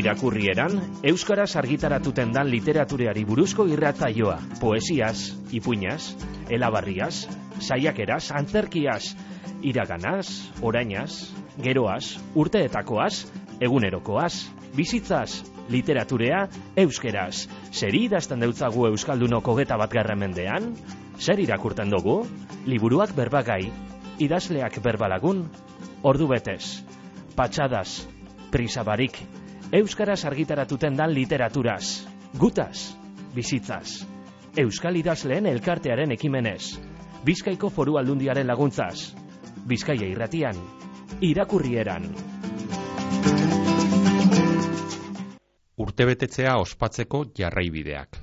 irakurrieran, Euskaraz argitaratuten dan literatureari buruzko irratzaioa, poesiaz, ipuñaz, elabarriaz, saiakeraz, antzerkiaz, iraganaz, orainaz, geroaz, urteetakoaz, egunerokoaz, bizitzaz, literaturea, euskeraz. Zeri idazten deutzagu Euskaldunoko geta bat mendean? Zer irakurten dugu? Liburuak berbagai, idazleak berbalagun, ordu betez, patxadas, prisabarik, Euskaraz argitaratuten dan literaturaz, gutaz, bizitzaz, Euskal idazleen elkartearen ekimenez, Bizkaiko foru aldundiaren laguntzaz, Bizkaia irratian, irakurrieran. Urtebetetzea ospatzeko jarraibideak.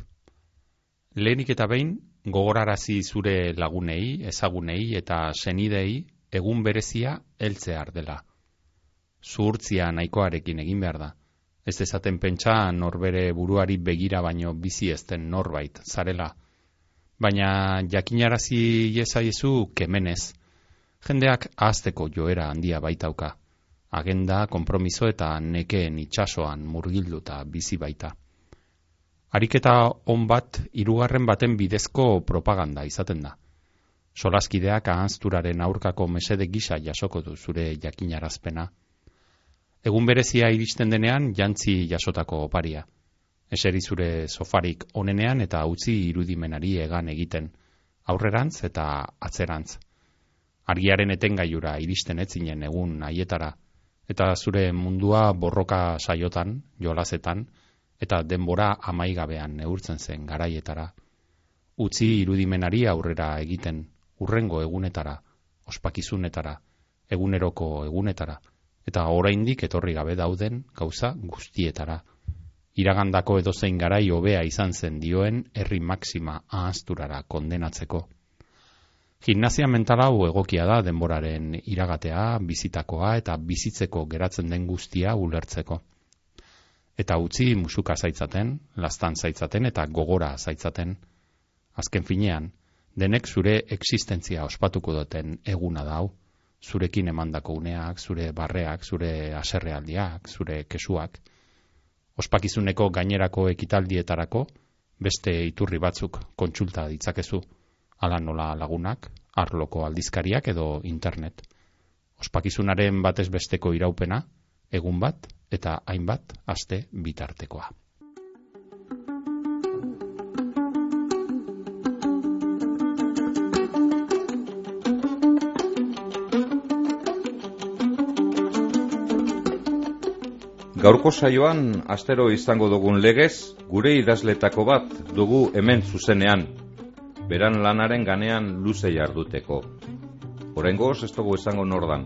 Lehenik eta behin, gogorarazi zure lagunei, ezagunei eta senidei egun berezia heltzear dela. Zuhurtzia nahikoarekin egin behar da. Ez dezaten pentsa norbere buruari begira baino bizi ezten norbait, zarela. Baina jakinarazi iezaiezu kemenez. Jendeak ahazteko joera handia baitauka. Agenda, kompromiso eta nekeen itxasoan murgilduta bizi baita. Ariketa on bat, irugarren baten bidezko propaganda izaten da. Solaskideak ahazturaren aurkako mesede gisa jasoko du zure jakinarazpena. Egun berezia iristen denean jantzi jasotako oparia. Eseri zure sofarik onenean eta utzi irudimenari egan egiten, aurrerantz eta atzerantz. Argiaren etengaiura iristen etzinen egun haietara, eta zure mundua borroka saiotan, jolazetan, eta denbora amaigabean neurtzen zen garaietara. Utzi irudimenari aurrera egiten, urrengo egunetara, ospakizunetara, eguneroko egunetara eta oraindik etorri gabe dauden gauza guztietara. Iragandako edozein garai hobea izan zen dioen herri maxima ahazturara kondenatzeko. Gimnazia mental hau egokia da denboraren iragatea, bizitakoa eta bizitzeko geratzen den guztia ulertzeko. Eta utzi musuka zaitzaten, lastan zaitzaten eta gogora zaitzaten. Azken finean, denek zure existentzia ospatuko duten eguna da hau zurekin emandako uneak, zure barreak, zure aserrealdiak, zure kesuak. Ospakizuneko gainerako ekitaldietarako beste iturri batzuk kontsulta ditzakezu, ala nola lagunak, arloko aldizkariak edo internet. Ospakizunaren batez besteko iraupena, egun bat eta hainbat aste bitartekoa. Gaurko saioan astero izango dugun legez, gure idazletako bat dugu hemen zuzenean, beran lanaren ganean luze jarduteko. Horengoz ez dugu izango nordan.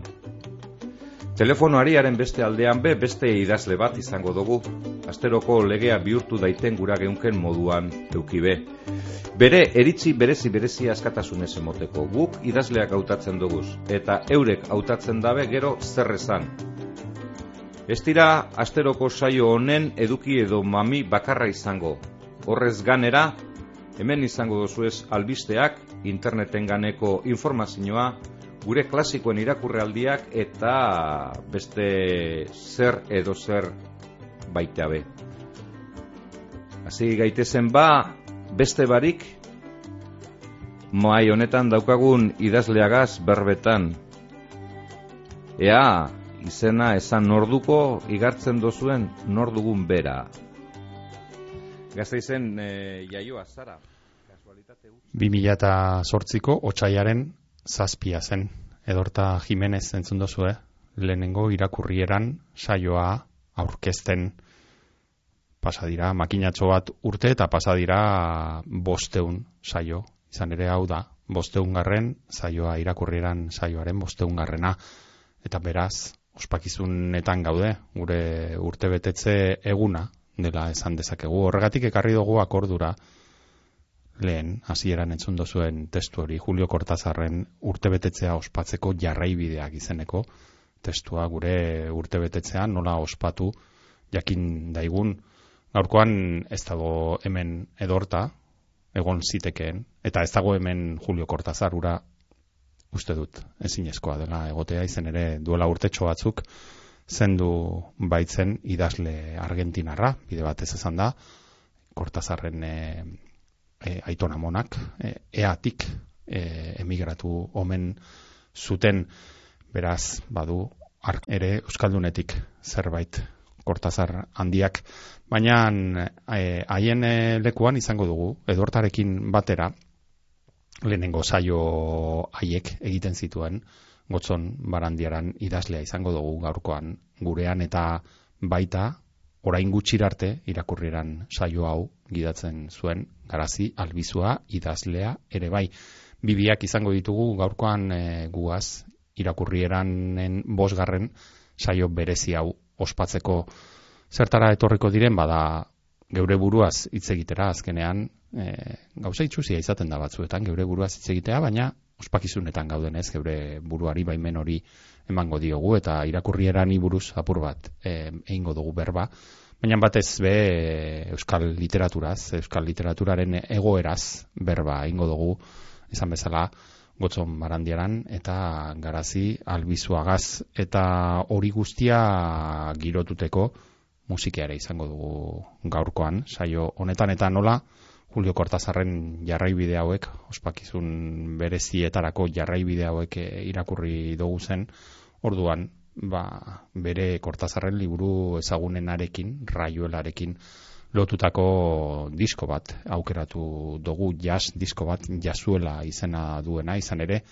Telefonoariaren beste aldean be beste idazle bat izango dugu, asteroko legea bihurtu daiten gura geunken moduan eukibe. Bere eritzi berezi berezi askatasunez emoteko guk idazleak hautatzen duguz, eta eurek hautatzen dabe gero zer esan, Ez dira asteroko saio honen eduki edo mami bakarra izango. Horrez ganera, hemen izango dozu ez albisteak, interneten ganeko informazioa, gure klasikoen irakurrealdiak eta beste zer edo zer baita be. Hasi gaitezen ba, beste barik, mai honetan daukagun idazleagaz berbetan. Ea, izena esan norduko igartzen dozuen nordugun bera. Gazte izen e, jaioa, zara? 2008ko otxaiaren zazpia zen. Edorta Jimenez entzun dozu, eh? Lehenengo irakurrieran saioa aurkezten pasadira, makinatxo bat urte eta pasadira bosteun saio. Izan ere hau da, bosteun garren saioa irakurrieran saioaren bosteun garrena. Eta beraz, ospakizunetan gaude, gure urtebetetze eguna dela esan dezakegu. Horregatik ekarri dugu akordura lehen hasieran entzun dozuen testu hori Julio Cortazarren urtebetetzea ospatzeko jarraibideak izeneko testua gure urtebetetzean nola ospatu jakin daigun gaurkoan ez dago hemen edorta egon zitekeen eta ez dago hemen Julio Cortazar ura uste dut ezinezkoa dela egotea izen ere duela urtetxo batzuk zendu baitzen idazle argentinarra, bide batez esan da, Kortazarren e, e, aitona monak, e, eatik e, emigratu omen zuten, beraz, badu, ere Euskaldunetik zerbait Kortazar handiak, baina haien e, lekuan izango dugu, edortarekin batera, lehenengo saio haiek egiten zituen, gotzon barandiaran idazlea izango dugu gaurkoan gurean eta baita orain gutxirarte irakurrieran saio hau gidatzen zuen garazi albizua idazlea ere bai. Bibiak izango ditugu gaurkoan e, guaz irakurrieranen bosgarren saio berezi hau ospatzeko zertara etorriko diren bada geure buruaz hitz egitera azkenean e, gauza itxuzia izaten da batzuetan geure buruaz hitz egitea baina ospakizunetan gauden ez, geure buruari baimen hori emango diogu, eta irakurrieran buruz apur bat e, egingo dugu berba, baina batez be euskal literaturaz, euskal literaturaren egoeraz berba egingo dugu, izan bezala, gotzon barandiaran, eta garazi albizuagaz, eta hori guztia girotuteko musikeare izango dugu gaurkoan, saio honetan eta nola, Julio Cortazarren jarraibide hauek, ospakizun berezietarako jarraibide hauek eh, irakurri dugu zen, orduan, ba, bere Cortazarren liburu ezagunenarekin, raioelarekin, lotutako disko bat aukeratu dugu. Jazz disko bat jazuela izena duena. Izan ere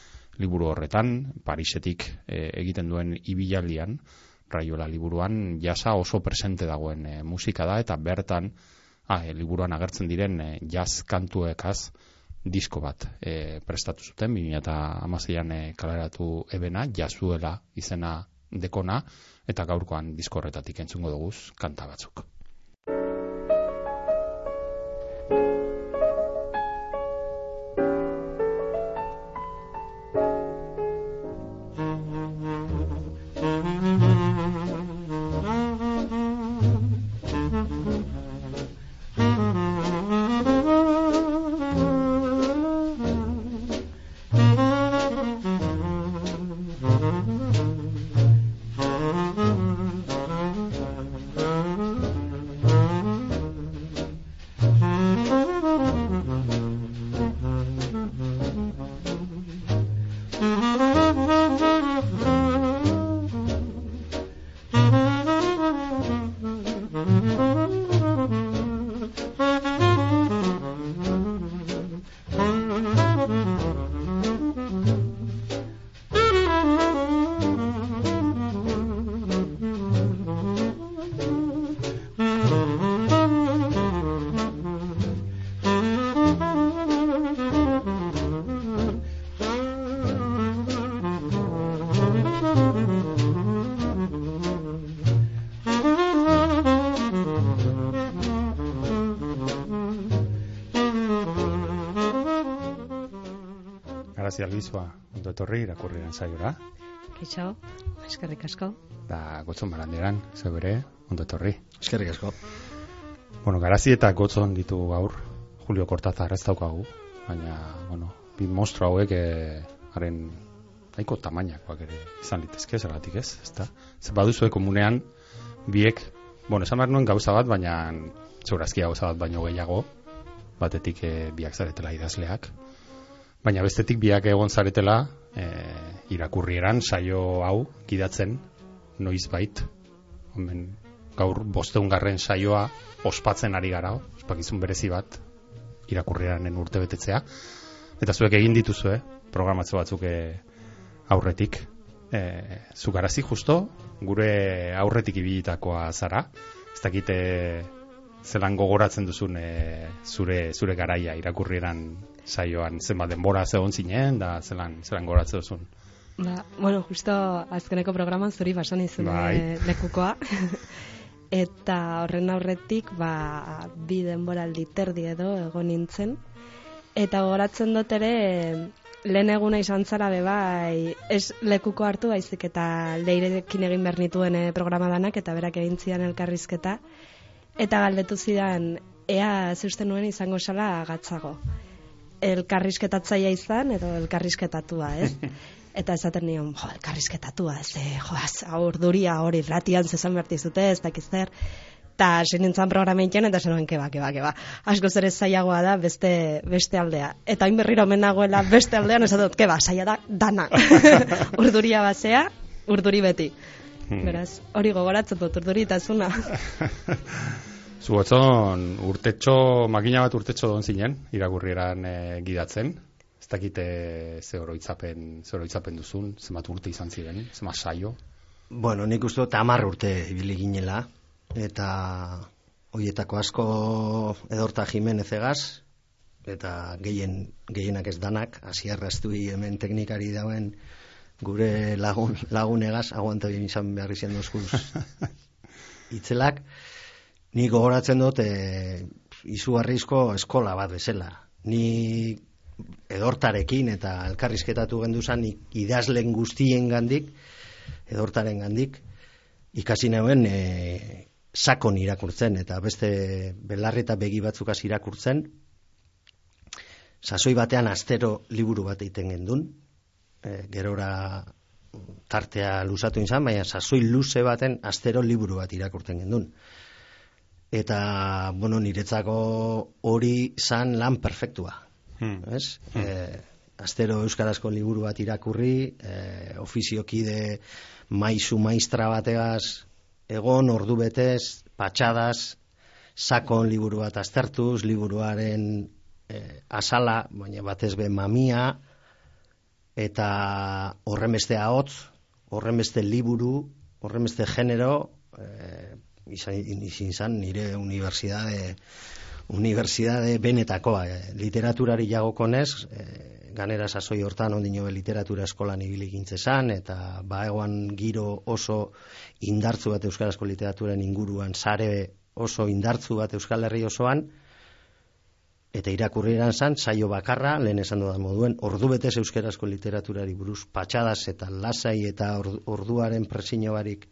liburu horretan Parisetik e, egiten duen ibilaldian raiola liburuan jasa oso presente dagoen e, musika da eta bertan ah, e, liburuan agertzen diren e, jazz kantuekaz disko bat e, prestatu zuten, 2008an e, kaleratu ebena, jazuela izena dekona, eta gaurkoan disko horretatik entzungo dugu kanta batzuk. Garazi albizua, ondo etorri, irakurriaren zaiora. Kaixo, eskerrik asko. Da, gotzon baranderan, zebere, ondo etorri. Eskerrik asko. Bueno, garazi eta gotzon ditu gaur, Julio Cortázar ez daukagu, baina, bueno, bi mostro hauek eh, haren nahiko tamainakoak ere izan litezke, zergatik ez, ezta? Zer baduzu komunean, biek, bueno, esan behar nuen gauza bat, baina zeurazkia gauza bat baino gehiago, batetik eh, biak zaretela idazleak, baina bestetik biak egon zaretela e, irakurrieran saio hau gidatzen noiz bait Omen, gaur bosteungarren saioa ospatzen ari gara ospakizun berezi bat irakurrieranen urte betetzea eta zuek egin dituzu eh? programatzo batzuk e, aurretik e, zu garazi justo gure aurretik ibilitakoa zara ez dakite zelan gogoratzen duzun e, zure zure garaia irakurrieran saioan zenbat denbora zegon zinen da zelan zelan gogoratzen duzun. Ba, bueno, justo azkeneko programan zuri basan bai. Eh, lekukoa. Eta horren aurretik, ba, bi denboraldi terdi edo egon nintzen. Eta gogoratzen dut ere, lehen eguna izan zara bai, ez lekuko hartu baizik eta leirekin egin behar nituen eh, programa danak, eta berak egin zian elkarrizketa eta galdetu zidan ea zeusten nuen izango sala gatzago. Elkarrizketatzaia izan edo elkarrizketatua, ez? Eta esaten nion, jo, elkarrizketatua, ze, jo, az, urduria hori ratian zezan berti zute, ez dakiz zer. Eta sinintzen programeitzen, eta zen keba, keba, keba. Asko zer ez zaiagoa da beste, beste aldea. Eta hain berriro menagoela beste aldean, ez dut, keba, zaila da, dana. urduria basea, urduri beti. Hmm. Beraz, hori gogoratzen dut, urduri eta zuna. Zuotzon, urtetxo, makina bat urtetxo don zinen, irakurrieran e, gidatzen. Ez dakite ze oroitzapen, ze oroitzapen duzun, zemat urte izan ziren, zemat saio. Bueno, nik uste dut amar urte ibili ginela, eta hoietako asko edorta Jimenez egaz, eta gehien, gehienak ez danak, asiarra hemen teknikari dauen gure lagun, lagunegaz, aguanta izan behar izan dozkuz itzelak, Ni gogoratzen dut e, izugarrizko eskola bat bezala. Ni edortarekin eta elkarrizketatu gendu zan idazlen guztien gandik, edortaren gandik, ikasi nauen e, sakon irakurtzen eta beste belarri eta begi batzukaz irakurtzen, sasoi batean astero liburu bat egiten gendun, e, gerora tartea luzatu izan, baina sasoi luze baten astero liburu bat irakurtzen gendun eta bueno, niretzako hori zan lan perfektua. Hmm. Ez? Hmm. E, astero euskarazko liburu bat irakurri, e, ofiziokide maizu maistra bategaz egon ordu betez, patxadas, sakon liburu bat aztertuz, liburuaren e, asala, baina batez be mamia, eta horremeste hotz, horremeste liburu, horremeste genero, e, izan, izan nire unibertsitate unibertsitate benetakoa eh, literaturari jagokonez eh, ganera sasoi hortan ondino literatura eskolan ibili gintzezan eta ba egoan giro oso indartzu bat euskarazko literaturen inguruan sare oso indartzu bat euskal herri osoan eta irakurri eran zan, saio bakarra, lehen esan da moduen, ordu betez euskarazko literaturari buruz, patxadas eta lasai eta orduaren presiño barik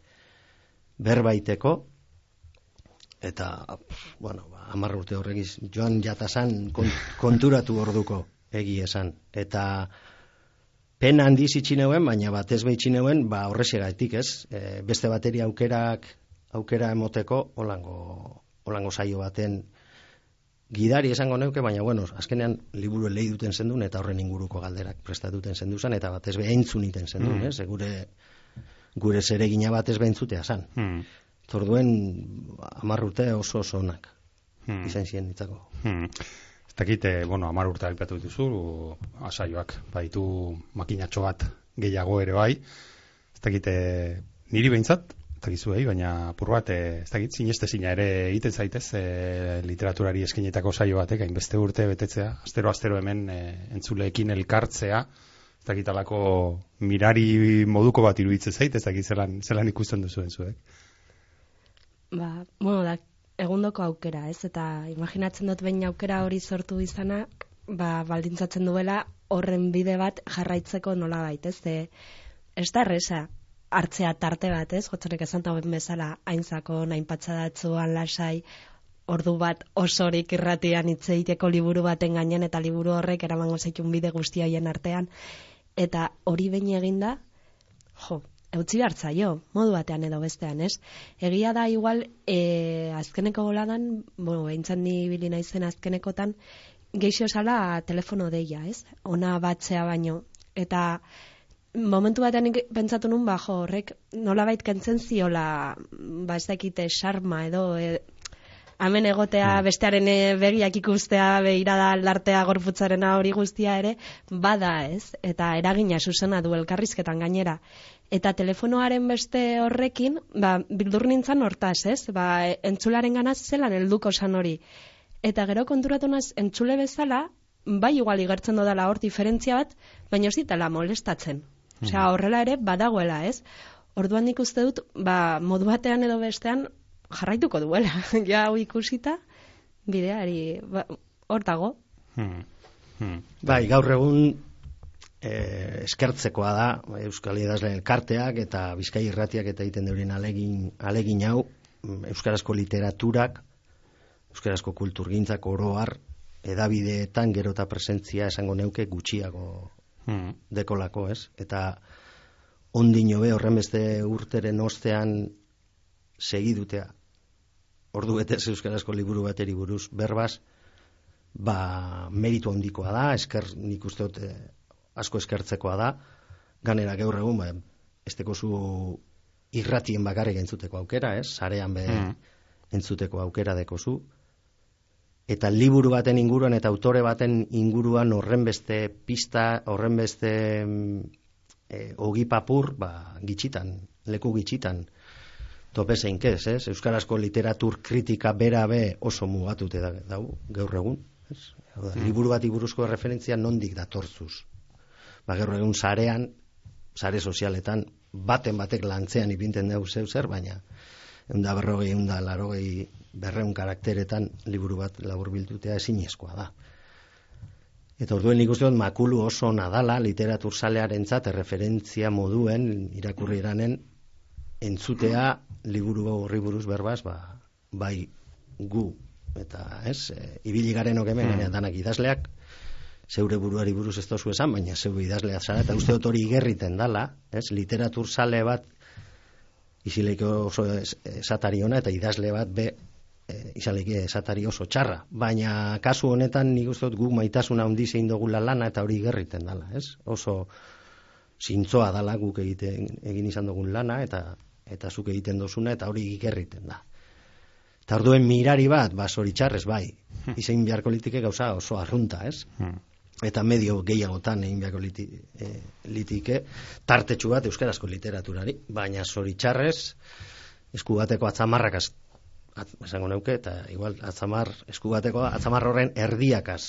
berbaiteko, eta bueno, ba, urte horregiz joan jatazan konturatu orduko egi esan eta pena handi zitxineuen, baina bat ez behitxineuen, ba horrexegaitik ez e, beste bateria aukerak aukera emoteko olango, olango saio baten gidari esango neuke, baina bueno, azkenean liburu lehi duten zendun eta horren inguruko galderak prestatuten zenduzan eta bat ez behintzun iten zendun, mm. ez? gure, gure zeregina bat ez behintzutea zan. Mm. Zorduen amarrute oso oso onak. Hmm. Izan ziren ditzako. Hmm. Ez dakite, bueno, amar urte alipatu dituzu, asaioak, baitu makinatxo bat gehiago ere bai. Ez dakite, niri behintzat, ez dakizu eh, baina pur bat, eh, ez dakit, zineste ere egiten zaitez, e, literaturari eskenetako saio batek, hain beste urte betetzea, astero astero hemen e, entzuleekin elkartzea, ez dakitalako mirari moduko bat iruditzen zait, ez dakit zelan, zelan ikusten duzuen zuek. Ba, bueno, da, egundoko aukera, ez? Eta imaginatzen dut behin aukera hori sortu izana, ba, baldintzatzen duela horren bide bat jarraitzeko nola bait, ez? E, ez da erresa, hartzea tarte bat, ez? Jotzenek esan tauen bezala, haintzako, nahin patxadatzuan lasai, ordu bat osorik irratian itzeiteko liburu baten gainen, eta liburu horrek eramango zeitun bide guztiaien artean. Eta hori behin eginda, jo, eutzi hartza jo, modu batean edo bestean, ez? Egia da igual, e, azkeneko goladan, bueno, behintzen ni bili naizen azkenekotan, geixo sala telefono deia, ez? Ona batzea baino. Eta momentu batean pentsatu nun, ba, jo, horrek nolabait kentzen ziola, ba, ez dakite, sarma edo, e, hemen egotea hmm. bestearen eh, begiak ikustea behirada lartea gorputzaren hori guztia ere bada ez eta eragina zuzena du elkarrizketan gainera eta telefonoaren beste horrekin ba, bildur nintzen hortaz ez ba, entzularen ganaz zelan helduko san hori eta gero konturatu naz entzule bezala bai igual igertzen dodala hor diferentzia bat baina ez ditela molestatzen Osea, hmm. horrela ere badagoela, ez? Orduan nik uste dut, ba, modu batean edo bestean, jarraituko duela. ja hau ikusita, bideari, ba, hor dago. Hmm. Hmm. Bai, gaur egun eh, eskertzekoa da Euskal Idazle elkarteak eta Bizkai irratiak eta egiten deurin alegin, alegin hau Euskarazko literaturak, Euskarazko kulturgintzak oroar, edabideetan gero eta presentzia esango neuke gutxiago hmm. dekolako, ez? Eta ondino be horren beste urteren ostean segidutea ordu bete euskarazko liburu bateri buruz berbaz ba meritu handikoa da esker nik uste dut eh, asko eskertzekoa da ganera gaur egun ba esteko zu irratien bakarrik entzuteko aukera, ez? Sarean be hmm. entzuteko aukera dekozu eta liburu baten inguruan eta autore baten inguruan horren beste pista, horren beste e, ogi papur, ba, gitxitan, leku gitxitan, tope zein kez, ez? Euskarazko literatur kritika bera be oso mugatute da, dau, gaur egun, ez? Mm. Liburu bat iburuzko referentzia nondik datortzuz. Ba, gaur egun sarean, sare sozialetan, baten batek lantzean ipinten dugu zeu zer, baina, egun da berrogei, egun da larogei berreun karakteretan liburu bat labur bildutea ezinezkoa da. Eta orduen nik uste makulu oso nadala literatur salearen referentzia moduen irakurri eranen entzutea liburu horri buruz berbaz, ba, bai gu, eta ez, e, ibili garen okemen, mm. danak idazleak, zeure buruari buruz ez tozu esan, baina zeure idazleak zara, eta uste dut hori igerriten dala, ez, literatur sale bat, izileiko oso esatari ona, eta idazle bat be e, izaleke esatari oso txarra. Baina kasu honetan nik uste dut guk maitasuna handi zein dugula lana eta hori gerriten dala, ez? Oso zintzoa dala guk egiten, egin izan dugun lana eta eta zuk egiten dozuna eta hori gerriten da. Tarduen mirari bat, ba, txarrez bai, hmm. izein beharko litike gauza oso arrunta, ez? Hmm. Eta medio gehiagotan egin beharko liti, e, litike, tartetxu bat euskarazko literaturari, baina txarrez eskubateko atzamarrak at, esango neuke, eta igual atzamar, eskubateko atzamar horren erdiakaz.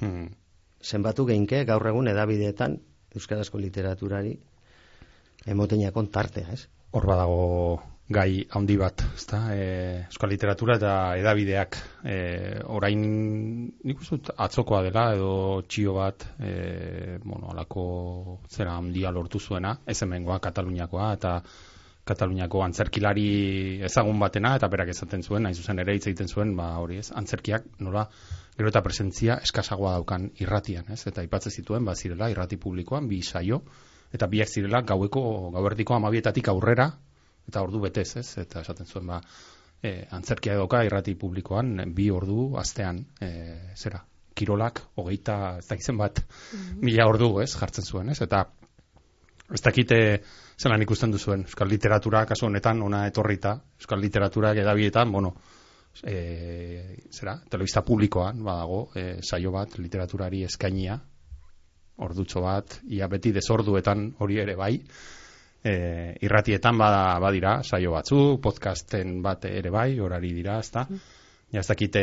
Hmm. Zenbatu geinke, gaur egun edabideetan, Euskarazko literaturari, emoteñakon tartea, ez? Hor badago gai handi bat, ezta? E, Euskal literatura eta edabideak e, orain nik uste atzokoa dela edo txio bat e, bueno, alako zera handia lortu zuena, ez hemengoa Kataluniakoa eta Kataluniako antzerkilari ezagun batena eta berak esaten zuen, nahi zuzen ere hitz egiten zuen, ba hori ez, antzerkiak nola gero eta presentzia eskasagoa daukan irratian, ez? Eta ipatze zituen, ba zirela irrati publikoan bi saio eta biak zirela gaueko gauerdiko 12 aurrera eta ordu betez, ez? Eta esaten zuen, ba e, antzerkia edoka irrati publikoan bi ordu astean, e, zera, kirolak hogeita, ez dakizen bat, mm mila ordu, ez? Jartzen zuen, ez? Eta ez dakite zelan ikusten duzuen, euskal literatura, kasu honetan, ona etorrita, euskal literatura edabietan, bueno, e, zera, telebista publikoan, badago, e, saio bat, literaturari eskainia, ordutxo bat, ia beti desorduetan hori ere bai, e, irratietan bada, badira, saio batzu, podcasten bat ere bai, horari dira, ezta, mm. ja ez dakite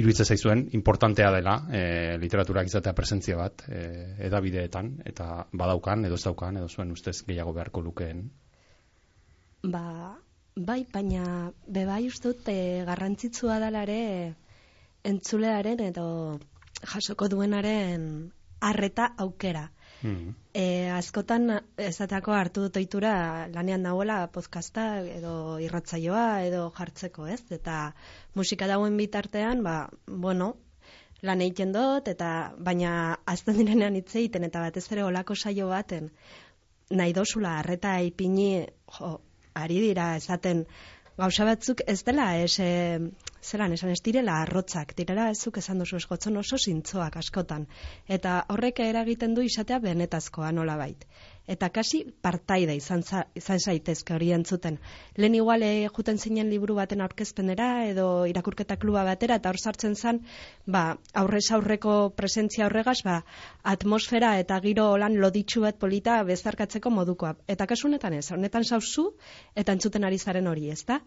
iruditzen zaizuen importantea dela e, literaturak izatea presentzia bat e, edabideetan eta badaukan edo ez daukan edo zuen ustez gehiago beharko lukeen. Ba, bai, baina bebai ustut e, garrantzitsua dalare entzulearen edo jasoko duenaren arreta aukera Mm. E, askotan ezatako hartu dut oitura lanean dagoela podcasta edo irratzaioa edo jartzeko, ez? Eta musika dauen bitartean, ba, bueno, lan egiten dut, eta baina azten direnean hitz egiten, eta batez ere olako saio baten, nahi dozula, arreta ipini, jo, ari dira, esaten, gauza batzuk ez dela, ez, e, zelan, esan ez direla arrotzak, direla ezuk esan duzu eskotzen oso zintzoak askotan. Eta horrek eragiten du izatea benetazkoa nola bait eta kasi partaida izan, za, izan zaitezke hori entzuten. Lehen igual e, juten zinen liburu baten aurkezpenera edo irakurketa kluba batera eta hor sartzen zen, ba, aurrez aurreko presentzia horregaz, ba, atmosfera eta giro lan loditsu bat polita bezarkatzeko modukoa. Eta kasu honetan ez, honetan sauzu eta entzuten ari zaren hori, ezta?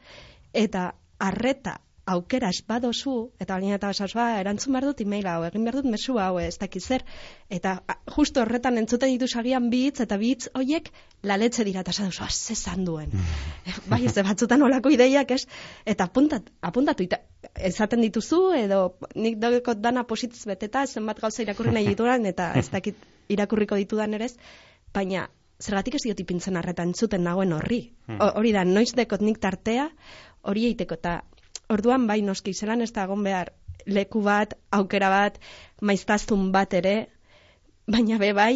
Eta arreta aukera espadozu, eta baina eta basazua, erantzun behar dut email hau, egin behar dut mesu hau, ez dakit zer. Eta justo horretan entzuten ditu sagian bitz, eta bitz hoiek laletze dira, eta zaduzu, zezan duen. Mm. bai, ez batzutan olako ideiak, ez? Eta apuntat, apuntatu, eta ezaten dituzu, edo nik dogeko dana positz beteta, zenbat gauza irakurri nahi dituran, eta ez dakit irakurriko ditudan ere, baina zergatik ez diot ipintzen arretan zuten nagoen horri. Mm. Hori da, noiz dekot nik tartea, hori eiteko, eta Orduan bai noski zelan ez da egon behar leku bat, aukera bat, maiztaztun bat ere, baina be bai,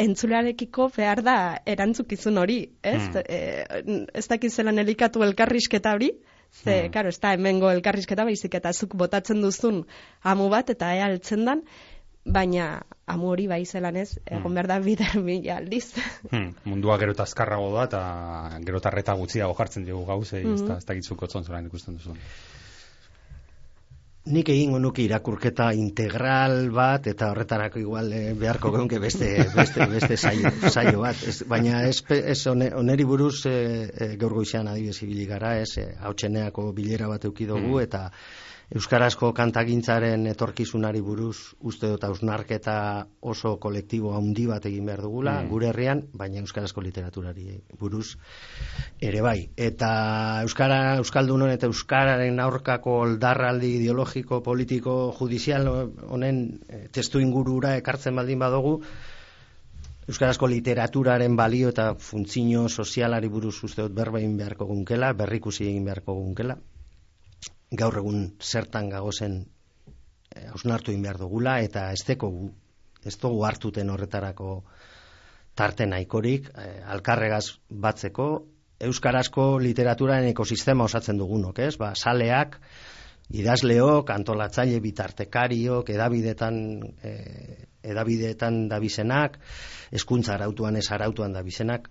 entzulearekiko behar da erantzukizun hori, ez? Hmm. E, ez dakiz zelan elikatu elkarrizketa hori, ze, Hmm. karo, ez da hemengo elkarrizketa baizik eta zuk botatzen duzun amu bat eta ea altzen dan, baina amu hori bai zelan ez, egon behar da bider mila aldiz. Hmm, mundua gero eta azkarrago da eta gero eta arreta gutxiago jartzen dugu gauzei, ez da, ez dakitzuko zontzolan ikusten duzun. Nik egingo nuke irakurketa integral bat eta horretarako igual eh, beharko geunke beste beste beste saio, saio bat. Ez, baina ez, ez one- oneri buruz eh, eh, gaur goizean adibidez ibili gara, ez hautseneako bilera bat eduki dugu eta euskarazko kantagintzaren etorkizunari buruz uste dut hausnarketa oso kolektibo handi bat egin behar dugula gure herrian, baina euskarazko literaturari buruz ere bai. Eta euskara euskaldunon eta euskararen aurkako oldarraldi ideologiko, politiko, judizial honen eh, testu ingurura ekartzen baldin badugu euskarazko literaturaren balio eta funtzio sozialari buruz uste dut berba egin beharko gunkela, berrikusi egin beharko gunkela. Gaur egun zertan gagozen eh, hausnartu egin behar dugula eta ez dekogu, ez dugu hartuten horretarako tarte nahikorik, eh, alkarregaz batzeko, euskarazko literaturaren ekosistema osatzen dugunok, ez? Ba, saleak, idazleok, antolatzaile bitartekariok, edabidetan, eh, edabideetan dabizenak, hezkuntza arautuan ez arautuan dabizenak,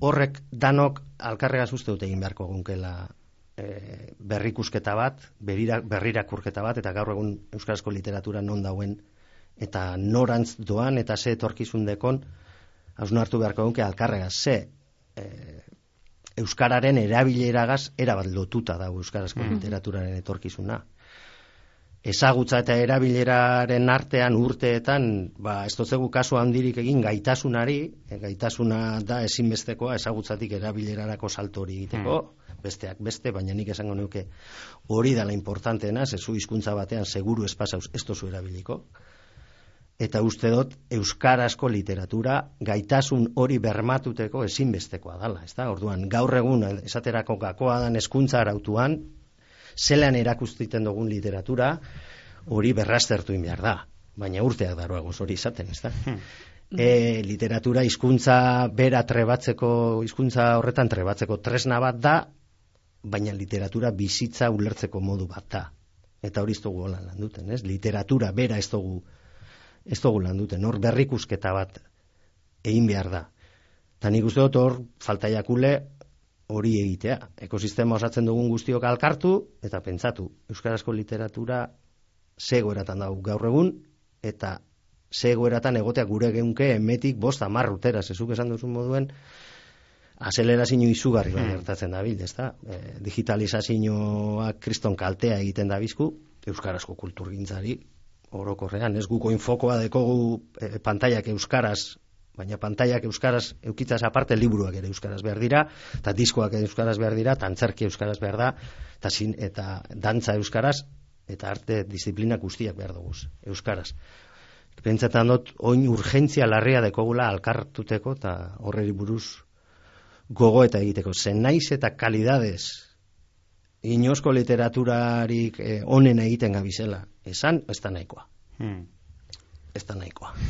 horrek danok alkarregaz uste dute egin beharko gunkela e, berrikusketa bat, berira, berrirakurketa bat, eta gaur egun euskarazko literatura non dauen, eta norantz doan, eta ze etorkizun dekon, hausnartu beharko gunke alkarregaz, ze e, euskararen erabileragaz erabat lotuta dago euskarazko literaturaren etorkizuna. Ezagutza eta erabileraren artean urteetan, ba, ez dotzegu kasu handirik egin gaitasunari, e, gaitasuna da ezinbestekoa ezagutzatik erabilerarako salto hori egiteko, besteak beste, baina nik esango nuke hori dela importanteena, zezu hizkuntza batean seguru espasauz ez dozu erabiliko, eta uste dut euskarazko literatura gaitasun hori bermatuteko ezinbestekoa dala, ezta? Orduan gaur egun esaterako gakoa dan hezkuntza arautuan zelan erakustiten dugun literatura hori berraztertu in behar da, baina urteak daroagoz hori izaten, ezta? E, literatura hizkuntza bera trebatzeko, hizkuntza horretan trebatzeko tresna bat da, baina literatura bizitza ulertzeko modu bat da. Eta hori ez dugu holan landuten, ez? Literatura bera ez dugu ez dugu landuten, hor berrikusketa bat egin behar da. Eta nik uste dut hor faltaiakule hori egitea. Ekosistema osatzen dugun guztiok alkartu eta pentsatu. Euskarazko literatura zegoeratan dago gaur egun eta zegoeratan egotea gure geunke emetik bost amar urtera, zezuk esan duzun moduen, azelerazio izugarri bat gertatzen da bil, ezta? E, digitalizazioak kriston kaltea egiten da bizku, euskarazko kulturgintzari, orokorrean, ez guko infokoa dekogu e, pantaiak euskaraz, baina pantaiak euskaraz eukitzaz aparte liburuak ere euskaraz behar dira, eta diskoak ere euskaraz behar dira, eta antzerki euskaraz behar da, eta, zin, eta dantza euskaraz, eta arte disiplina guztiak behar dugu euskaraz. Pentsetan dut, oin urgentzia larria dekogula alkartuteko eta horreri buruz gogo eta egiteko. Zen naiz eta kalidadez inozko literaturarik eh, onen egiten gabizela. Esan, ez da nahikoa. Hmm. Ez da nahikoa.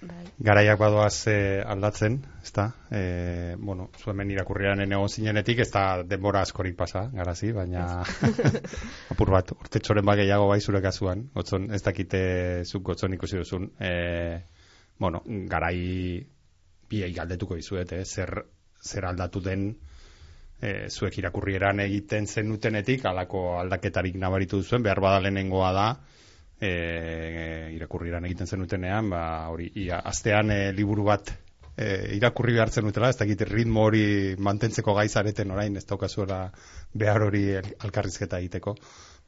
Bai. Garaiak badoaz eh, aldatzen, ezta? Eh, bueno, zu hemen irakurriaren egon zinenetik, ez da denbora askorik pasa, garazi, baina apur bat, urtetxoren bat gehiago bai zure kasuan, gotzon, ez dakite zuk gotzon ikusi duzun, eh, bueno, garai biei galdetuko dizuet, eh, zer, zer aldatu den e, zuek irakurrieran egiten zenutenetik alako aldaketarik nabaritu duzuen, behar bada lehenengoa da, e, irakurrieran egiten zenutenean, ba, hori, ia, astean e, liburu bat e, irakurri behartzen dutela, ez dakit ritmo hori mantentzeko gaizareten orain, ez daukazuela behar hori elkarrizketa egiteko.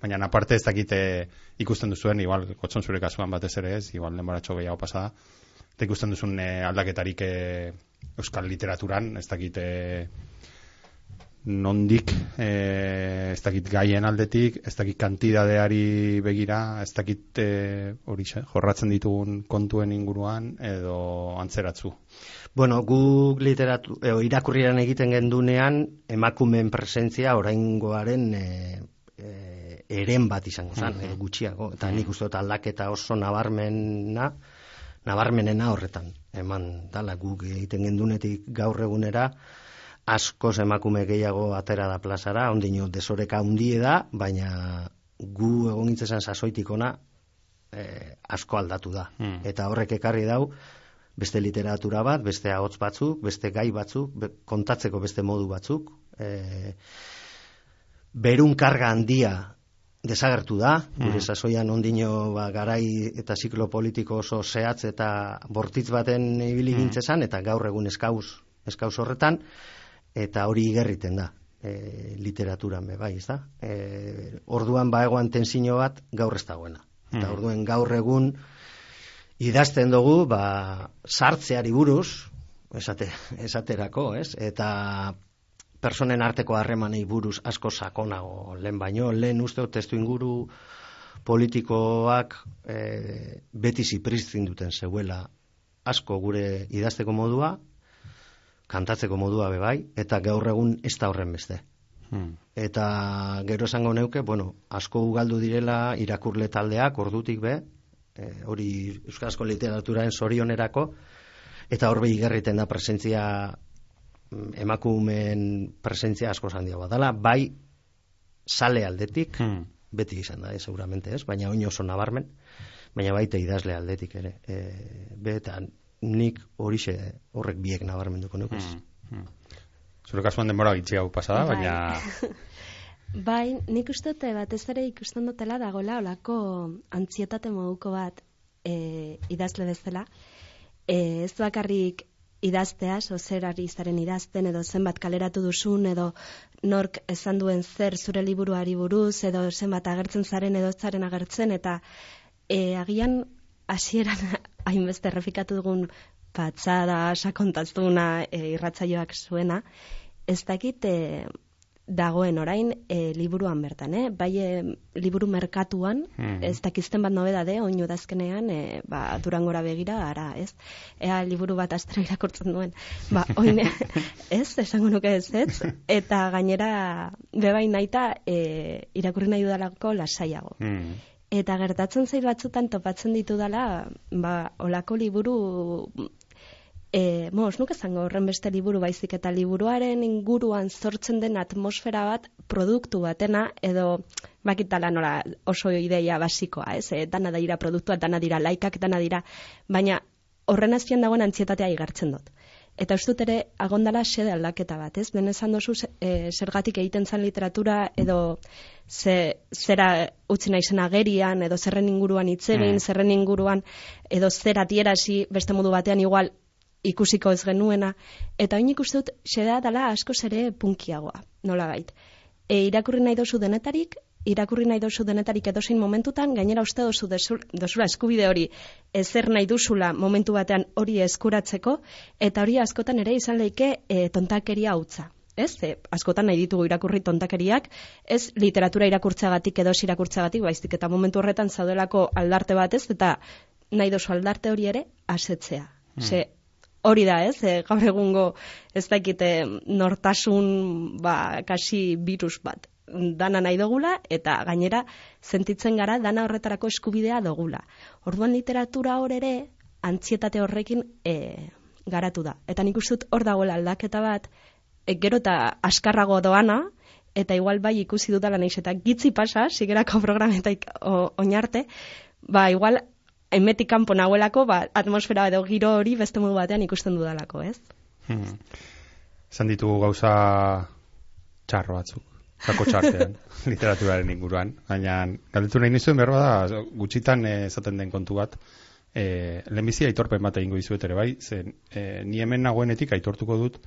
Baina aparte ez dakite ikusten duzuen, igual, gotzon zure kasuan batez ere ez, igual denboratxo gehiago pasada, eta ikusten duzun e, aldaketarik e, euskal literaturan, ez dakite nondik, e, ez dakit gaien aldetik, ez dakit kantidadeari begira, ez dakit e, hori jorratzen ditugun kontuen inguruan, edo antzeratzu. Bueno, gu literatu, e, irakurrian egiten gendunean emakumeen presentzia oraingoaren e, e, eren bat izango zen, edo gutxiago. Eta nik uste dut aldaketa oso nabarmena nabarmenena horretan. Eman, dala, guk egiten gendunetik gaur egunera, askoz emakume gehiago atera da plazara, ondino desoreka hundie da, baina gu egon gintzen sasoitik ona, eh, asko aldatu da. Hmm. Eta horrek ekarri dau, beste literatura bat, beste ahots batzuk, beste gai batzuk, kontatzeko beste modu batzuk, e, berun karga handia desagertu da, mm. gure sasoian ondino ba, garai eta ziklo politiko oso zehatz eta bortitz baten ibili mm. gintzezan, eta gaur egun eskauz, eskauz horretan, eta hori igerriten da e, literaturan be, bai, ez da? E, orduan ba egoan tensino bat gaur ez dagoena. Eta mm. orduan gaur egun idazten dugu, ba, sartzeari buruz, esate, esaterako, ez? Eta personen arteko harremanei buruz asko sakonago lehen baino, lehen uste testu inguru politikoak e, beti zipristin duten zeuela asko gure idazteko modua, kantatzeko modua bebai, eta gaur egun ez da horren beste. Hmm. Eta gero esango neuke, bueno, asko ugaldu direla irakurle taldeak, ordutik be, e, hori Euskarazko literaturaren zorionerako, eta horbe igerriten da presentzia emakumeen presentzia asko handiagoa dela, bai sale aldetik, hmm. beti izan da, eh, seguramente ez, baina oin oso nabarmen, baina baita idazle aldetik ere. E, Beta nik horixe horrek biek nabarmenduko nuke ez. Hmm. Hmm. Zure kasuan denbora gitzi hau pasada, bai. baina... bai, nik uste dute bat ez ere ikusten dutela dagoela olako antzietate moduko bat e, idazle bezala. E, ez bakarrik idaztea, zer ari zaren idazten, edo zenbat kaleratu duzun, edo nork esan duen zer zure liburuari buruz, edo zenbat agertzen zaren, edo zaren agertzen, eta e, agian hasieran hainbeste errefikatu dugun patxada, sakontaztuna e, irratzaioak zuena, ez dakit e, dagoen orain e, liburuan bertan, eh? bai e, liburu merkatuan, hmm. ez dakizten bat nobedade, oinu dazkenean, e, ba, durangora begira, ara, ez? Ea liburu bat astra irakurtzen duen. Ba, oin, ez, esango nuke ez, ez? Eta gainera, bebai naita, e, irakurri nahi dudalako lasaiago. Hmm. Eta gertatzen zait batzutan topatzen ditu dela, ba, olako liburu E, mo, ez nuke zango horren beste liburu baizik eta liburuaren inguruan sortzen den atmosfera bat produktu batena edo bakitala nola oso ideia basikoa, ez? E, dana dira produktua, dana dira laikak, dana dira, baina horren azpian dagoen antzietatea igartzen dut. Eta dut ere agondala xede aldaketa bat, ez? Ben esan dozu e, zergatik egiten zan literatura edo ze, zera utzi nahi agerian edo zerren inguruan itzegin, mm. zerren inguruan edo zera tierasi beste modu batean igual ikusiko ez genuena, eta oin ikusten dut, xeda dala asko ere punkiagoa, nola gait. E, irakurri nahi dozu denetarik, irakurri nahi dozu denetarik edozein momentutan, gainera uste dozu dozula eskubide hori ezer nahi duzula momentu batean hori eskuratzeko, eta hori askotan ere izan leike e, tontakeria hautza. Ez, e, askotan nahi ditugu irakurri tontakeriak, ez literatura irakurtzagatik edo irakurtzagatik, baizik eta momentu horretan zaudelako aldarte bat ez, eta nahi dozu aldarte hori ere asetzea. Hmm hori da, ez? E, gaur egungo ez dakite nortasun ba kasi virus bat dana nahi dugula eta gainera sentitzen gara dana horretarako eskubidea dugula. Orduan literatura hor ere antzietate horrekin e, garatu da. Eta nik uste hor dagoela aldaketa bat e, gero eta askarrago doana eta igual bai ikusi dudala naiz eta gitzi pasa sigerako programetak oinarte, ba igual emetik kanpo nagoelako, ba, atmosfera edo giro hori beste modu batean ikusten dudalako, ez? Hmm. Zan ditugu gauza txarro batzuk, zako txartean, literaturaren inguruan. Baina, galdetu nahi nizuen berba da, gutxitan eh, esaten den kontu bat, e, lehenbizi aitorpen bat egingo dizuet ere bai, zen, e, ni hemen nagoenetik aitortuko dut,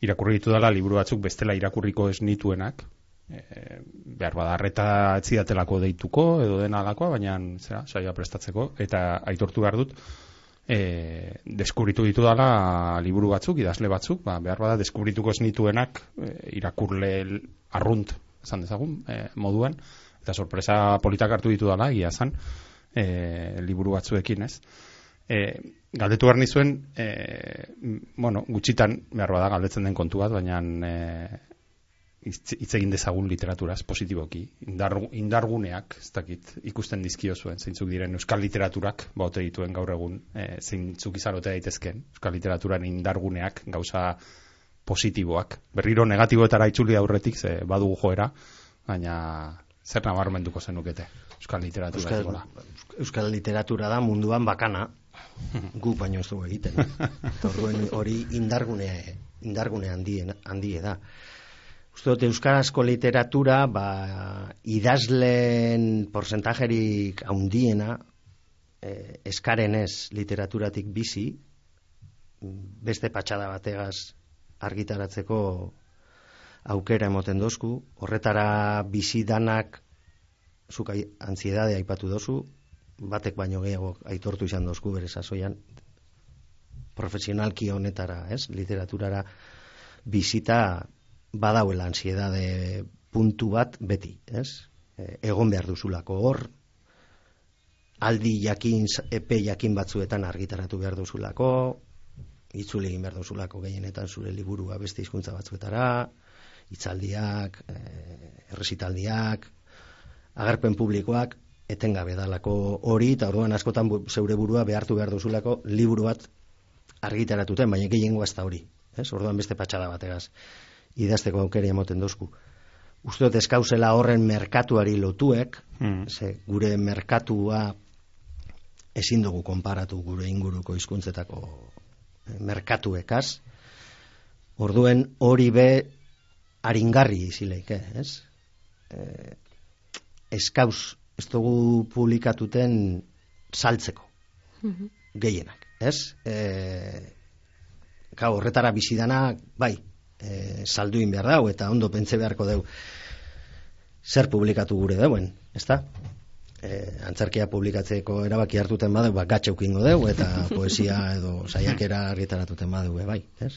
irakurri ditu dela liburu batzuk bestela irakurriko ez nituenak, e, behar badarreta etzidatelako deituko edo dena alakoa, baina zera, saia prestatzeko, eta aitortu behar dut, e, deskubritu ditu dala liburu batzuk, idazle batzuk, ba, behar bada deskubrituko esnituenak e, irakurle arrunt, esan dezagun, e, moduan, eta sorpresa politak hartu ditu dala, ia zan, e, liburu batzuekin, ez? E, galdetu behar nizuen, e, bueno, gutxitan behar bada galdetzen den kontu bat, baina e, hitz egin dezagun literaturaz positiboki. Indar, indarguneak, ez dakit, ikusten dizkio zuen, zeintzuk diren euskal literaturak, baute dituen gaur egun, e, zeintzuk izarote daitezken, euskal literaturan indarguneak, gauza positiboak. Berriro negatiboetara itzuli aurretik, ze badugu joera, baina zer nabarmenduko zenukete, euskal literatura. Euskal, euskal literatura da munduan bakana, gu baino ez dugu egiten. hori indargune, indargune handie, handie da. Uste dut, Euskarazko literatura, ba, idazleen porcentajerik haundiena, eh, eskarenez literaturatik bizi, beste patxada bategaz argitaratzeko aukera emoten dozku, horretara bizi danak, zuk antziedade aipatu dozu, batek baino gehiago aitortu izan dozku bere sasoian, profesionalki honetara, ez, literaturara bizita badauela ansiedade puntu bat beti, ez? E, egon behar duzulako hor, aldi jakin, epe jakin batzuetan argitaratu behar duzulako, itzuli egin behar duzulako gehienetan zure liburua beste hizkuntza batzuetara, itzaldiak, e, erresitaldiak, agerpen publikoak, etengabe dalako hori, eta orduan askotan zeure burua behartu behar duzulako liburu bat argitaratuten, baina gehiengoa ez da hori. Ez? Orduan beste patxada bategaz idazteko aukeri emoten dozku. Uste dut eskauzela horren merkatuari lotuek, hmm. ze gure merkatua ezin dugu konparatu gure inguruko hizkuntzetako eh, merkatuekaz. Orduen hori be aringarri izileik, ez? Eh, eskauz ez dugu publikatuten saltzeko hmm. gehienak, ez? Eh, horretara bizidana, bai, e, salduin behar dau, eta ondo pentsa beharko deu zer publikatu gure dauen, ez da? E, antzarkia publikatzeko erabaki hartuten badeu, ba, gatxeukingo deu, eta poesia edo saiakera argitaratuten badeu, e, bai, ez?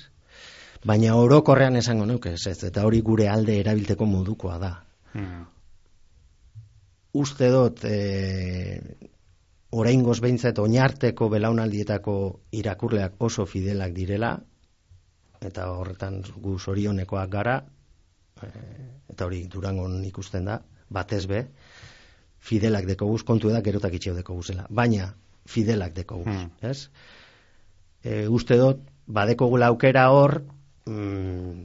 Baina orokorrean esango nuke, ez, eta hori gure alde erabilteko modukoa da. Hmm. Uste dut, e, orain gozbeintzat, oinarteko belaunaldietako irakurleak oso fidelak direla, eta horretan gu sorionekoak gara, e, eta hori durangon ikusten da, batez be, fidelak deko guz, kontu edak gerotak itxeo deko guzela. Baina, fidelak deko guz, hmm. ez? E, uste dut, badeko gula aukera hor, mm,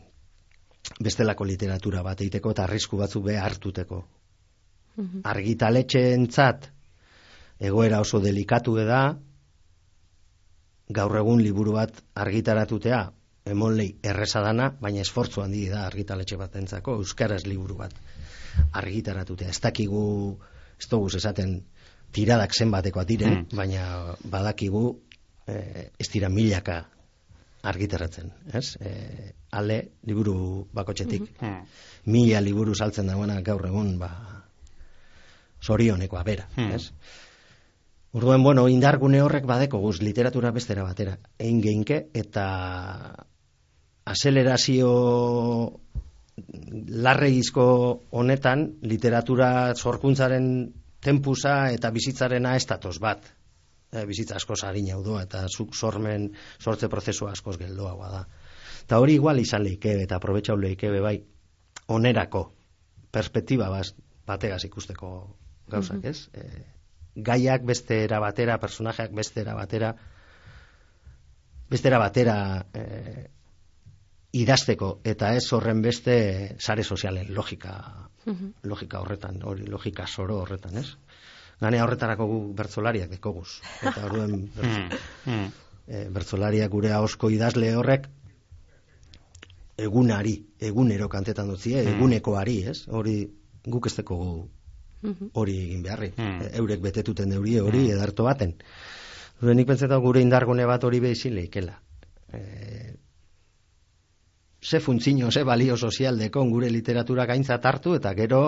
bestelako literatura bat eiteko eta arrisku batzu be hartuteko. Mm -hmm. egoera oso delikatu da, gaur egun liburu bat emonlei errezadana, baina esfortzu handi da argitaletxe bat entzako, euskaraz liburu bat argitaratutea. Ez dakigu, ez dugu esaten tiradak zenbatekoa diren, mm. baina badakigu e, ez dira milaka argitaratzen, ez? E, ale, liburu bakotxetik. Mm -hmm. Mila liburu saltzen dagoena gaur egun, ba, sorionekoa bera, mm. ez? Urduen, bueno, indargune horrek badeko guz, literatura bestera batera. Egin geinke, eta aselerazio larregizko honetan literatura sorkuntzaren tempusa eta bizitzarena estatoz bat. E, bizitza asko zarin hau eta zuk sormen, sortze prozesu askoz geldoa da. Eta hori igual izan leike eta aprobetxau leike bai onerako perspektiba bat, bategaz ikusteko gauzak, ez? E, gaiak beste era batera, personajeak beste era batera, beste era batera e, idazteko eta ez horren beste sare sozialen logika logika horretan, hori logika soro horretan, ez? Ganea horretarako gu bertzolariak dekoguz. Eta horren e, bertzolariak gure ahosko idazle horrek egunari, egunero kantetan dutzi, eh? egunekoari, ez? Hori guk ez dekogu hori egin beharri. E, eurek betetuten euri hori edarto baten. Nik pentsetan gure indargune bat hori behizin lehikela. E, ze funtzio, ze balio sozial dekon gure literatura gaintza hartu eta gero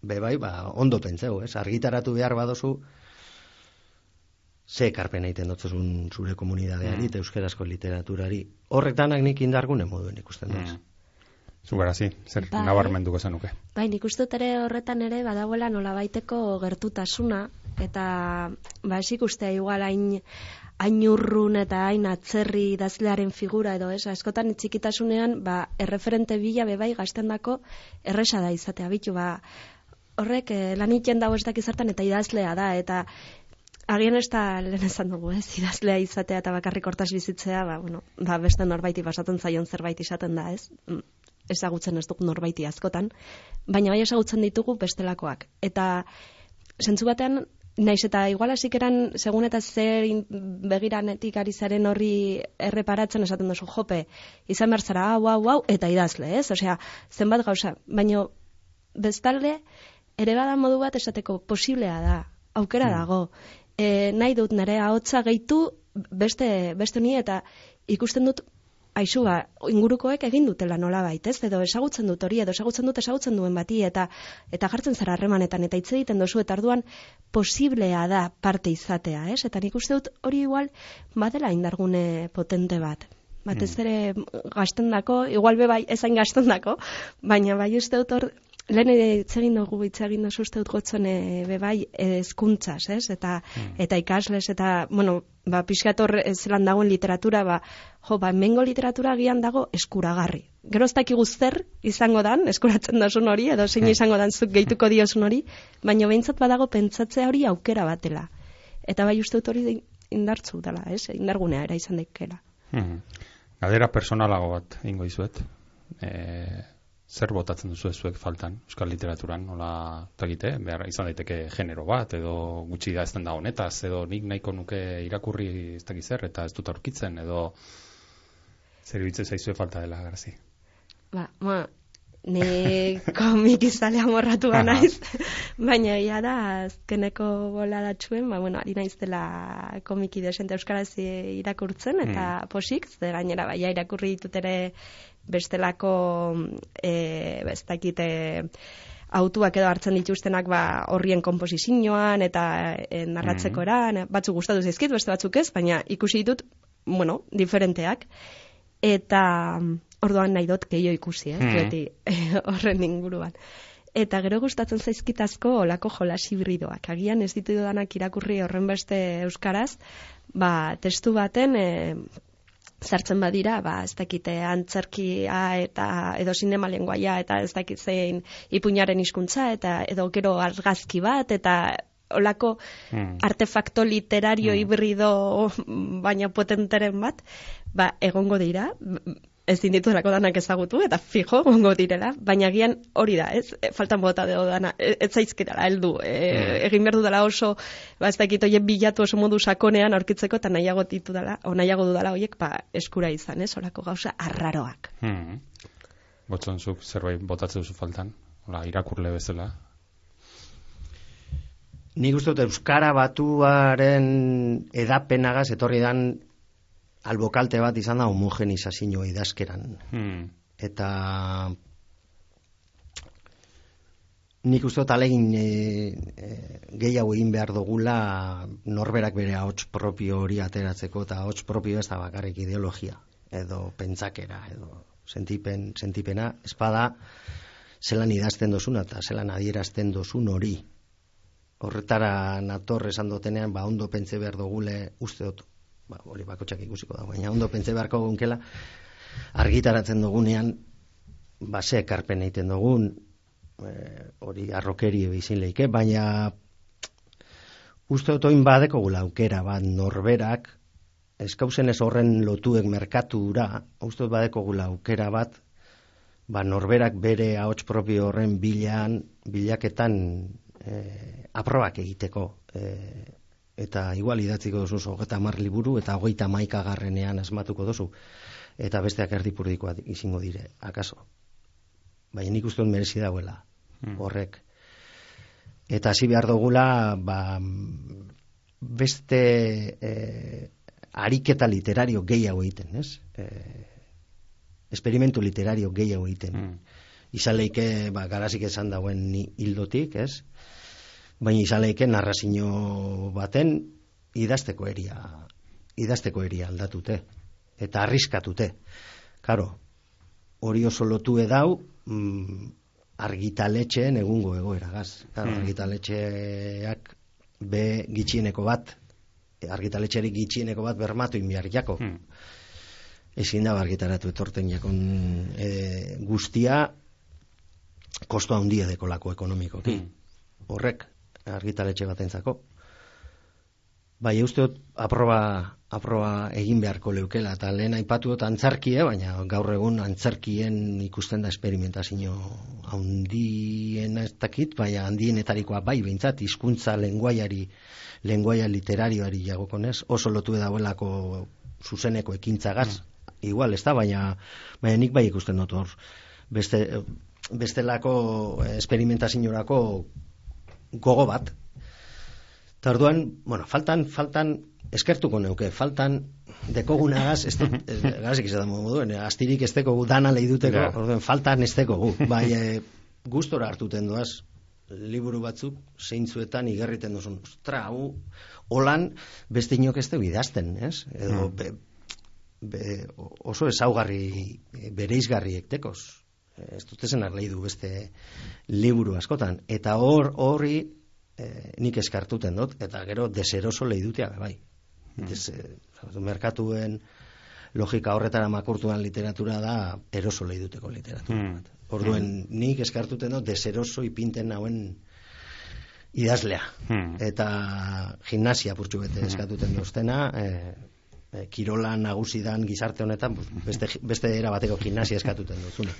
be bai, ba, ondo pentseu, ez? Argitaratu behar badozu ze ekarpen egiten dotzun zure komunidadeari mm. eta euskerazko literaturari. Horretanak nik indargune moduen ikusten dut. Mm. Zugarazi, zer bai. nabarmenduko zenuke. Bai, nik uste ere horretan ere badagoela nola baiteko gertutasuna, eta ba esik uste igual hain hain urrun eta hain atzerri idazlearen figura edo ez, askotan txikitasunean, ba, erreferente bila bebai gaztendako erresa da izatea, bitu, ba, horrek eh, lan iten dago ez dakizartan eta idazlea da, eta agian ez da lehen esan dugu, ez, idazlea izatea eta bakarrik hortaz bizitzea, ba, bueno, ba, beste norbaiti basatzen zaion zerbait izaten da, ez, mm, ezagutzen ez dugu norbaiti askotan, baina bai ezagutzen ditugu bestelakoak. Eta, zentzu batean, Naiz eta igual hasik eran segun eta zer begiranetik ari zaren horri erreparatzen esaten duzu jope izan ber zara hau hau hau eta idazle, ez? Osea, zenbat gauza, baino bestalde ere bada modu bat esateko posiblea da, aukera hmm. dago. E, nahi dut nere ahotsa gehitu beste beste ni eta ikusten dut aizu ba, ingurukoek egin dutela nola baitez, edo esagutzen dut hori, edo esagutzen dut esagutzen duen bati, eta eta jartzen zara harremanetan, eta hitz egiten dozu, eta arduan posiblea da parte izatea, ez? Eta nik uste dut hori igual badela indargune potente bat. Batez mm. ere gaztendako, igual be bai ezain gaztendako, baina bai uste dut hor lehen egin dugu hitz egin duzu uste dut gotzen e, bebai ezkuntzaz, ez? Eta, mm. eta ikasles, eta, bueno, ba, pixkator zelan dagoen literatura, ba, jo, ba, mengo literatura gian dago eskuragarri. Gero ez dakigu zer izango dan, eskuratzen dozun hori, edo zein mm. izango dan zuk gehituko diozun hori, baina behintzat badago pentsatzea hori aukera batela. Eta bai uste dut hori indartzu dela, ez? Indargunea era izan daikela. Mm. Gadera personalago bat, ingo izuet. Eh, zer botatzen duzu zuek faltan euskal literaturan? Nola tagite behar izan daiteke genero bat edo gutxi da ezten da honetaz edo nik nahiko nuke irakurri ez dakiz zer eta ez dut aurkitzen edo zer iruditzen zaizue falta dela garzi? Ba ma ni komik izale amorratu naiz baina ia da azkeneko bola datxuen ba bueno ari naiz dela komiki desente euskaraz irakurtzen eta hmm. posik ze gainera baia irakurri ditut ere bestelako e, ez dakite autuak edo hartzen dituztenak ba horrien konposizioan eta e, narratzeko eran, mm batzuk gustatu zaizkit, beste batzuk ez, baina ikusi ditut, bueno, diferenteak. Eta orduan nahi dut gehiago ikusi, eh, mm horren inguruan. Eta gero gustatzen zaizkitazko olako jolas hibridoak. Agian ez ditu danak irakurri horren beste euskaraz, ba, testu baten, e, sartzen badira, ba, ez dakite antzerkia eta edo sinema lenguaia eta ez dakit zein ipuñaren hizkuntza eta edo gero argazki bat eta olako hmm. artefakto literario hmm. hibrido baina potenteren bat, ba, egongo dira, ez dituelako danak ezagutu, eta fijo, ongo direla, baina gian hori da, ez? E, faltan bota deo dana, e, ez zaizkitara, heldu. E, mm. Egin behar dela oso, ba, ez dakit oie bilatu oso modu sakonean aurkitzeko, eta nahiago ditu dela, o nahiago du dela oiek, ba, eskura izan, ez? Horako gauza arraroak. Mm. Botzen zuk, zerbait botatzen duzu faltan, Ola, irakurle bezala. Nik uste dut Euskara batuaren edapenagaz etorri dan albokalte bat izan da homogenizazio idazkeran. Hmm. Eta nik uste dut alegin e, e, gehiago egin behar dugula norberak bere ahots propio hori ateratzeko eta ahots propio ez da bakarrik ideologia edo pentsakera edo sentipen, sentipena espada zelan idazten dozuna eta zelan adierazten dozun hori horretara nator esan dotenean ba ondo pentse behar dugule uste dut ba, hori bakotxak ikusiko da, baina ondo pentsa beharko gunkela, argitaratzen dugunean, ba, ze ekarpen egiten dugun, e, hori arrokeri ebizin leike, baina uste otoin badeko gula aukera bat norberak, eskauzen ez horren lotuek merkatura, uste badeko gula aukera bat, ba, norberak bere ahots propio horren bilan, bilaketan e, aprobak egiteko. E, eta igual idatziko duzu hogeta mar liburu eta hogeita maika garrenean asmatuko duzu eta besteak erdipurdikoa izango dire, akaso baina nik uste merezi dauela hmm. horrek eta hasi behar dugula ba, beste e, ariketa literario gehiago egiten ez? E, esperimentu literario gehiago egiten hmm. izan leike ba, garazik esan dauen hildotik ez? Baina izaleike narrazio baten idazteko eria idazteko eria aldatute eta arriskatute karo hori oso lotu edau mm, argitaletxeen egungo egoera gaz karo, hmm. argitaletxeak be gitxieneko bat argitaletxerik gitxieneko bat bermatu inbiar jako. Hmm. Ezin da argitaratu etorten jakon e, guztia kostoa handia dekolako ekonomikoki. Hmm. Horrek argitaletxe batentzako. Bai, usteot aproba, aproba egin beharko leukela, eta lehen aipatu dut antzarkie, baina gaur egun antzarkien ikusten da esperimentazio handien ez dakit, baina handienetarikoa bai, behintzat, hizkuntza lenguaiari, lenguaia literarioari jagokonez, oso lotu edabelako zuzeneko ekintzagaz, mm. igual, ez da, baina, baina nik bai ikusten dut hor, beste, bestelako esperimentaziorako gogo bat, Eta orduan, bueno, faltan, faltan, eskertuko neuke, faltan dekogunagaz, ez dut, gazik izan modu, astirik ez dekogu, dana lehi duteko, orduan, faltan ez dekogu, bai, e, gustora hartuten duaz, liburu batzuk, zeintzuetan igerriten duzun, ostra, hau, holan, beste inok ez dugu idazten, ez? Edo, mm. be, oso ezaugarri, bereizgarri ektekoz, ez dut lehi du beste liburu askotan, eta hor, horri, e, nik eskartuten dut, eta gero deseroso lehi dutea, bai. Hmm. Des, e, merkatuen logika horretara makurtuan literatura da eroso lehi duteko literatura. Hmm. Orduen, hmm. nik eskartuten dut deseroso ipinten nauen idazlea. Hmm. Eta gimnasia purtsu bete hmm. eskatuten duztena, e, e, kirola nagusidan gizarte honetan, beste, beste era bateko gimnasia eskatuten duzuna.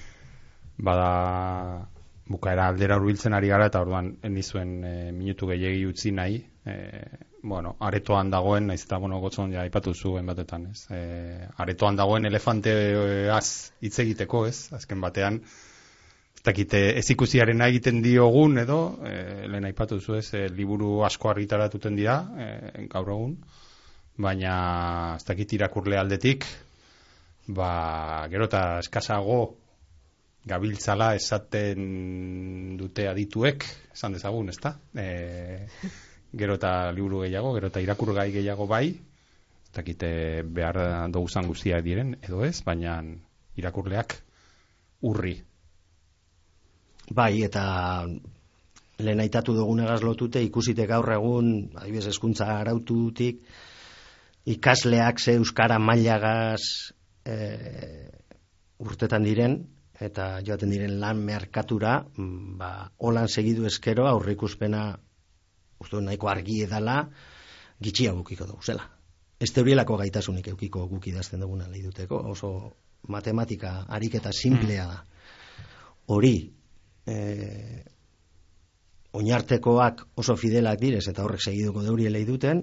Bada bukaera aldera urbiltzen ari gara eta orduan enizuen e, minutu gehiagi utzi nahi. E, bueno, aretoan dagoen naiz eta bueno, gotzon ja ipatu zuen batetan ez? E, aretoan dagoen elefanteaz hitz egiteko ez? Azken batean ez dakite ez ikusiaren egiten diogun edo e, lehen aipatu zu ez? E, liburu asko argitaratuten dira e, gaur egun. Baina ez dakit irakurle aldetik ba, gero eta eskazago gabiltzala esaten dute adituek, esan dezagun, ezta? E, gero eta liburu gehiago, gero eta irakurgai gehiago bai, ez dakite behar doguzan guztia diren, edo ez, baina irakurleak urri. Bai, eta lehen aitatu dugunegaz lotute, ikusite gaur egun, adibes eskuntza araututik, ikasleak ze euskara mailagaz e, urtetan diren, eta joaten diren lan merkatura, mm, ba, holan segidu eskero aurrikuspena uste nahiko argi edala gitxia gukiko dugu zela. Ez teorielako gaitasunik eukiko guk idazten duguna lehi duteko, oso matematika ariketa simplea da. Hori, e, oinartekoak oso fidelak direz eta horrek segiduko deuri lehi duten,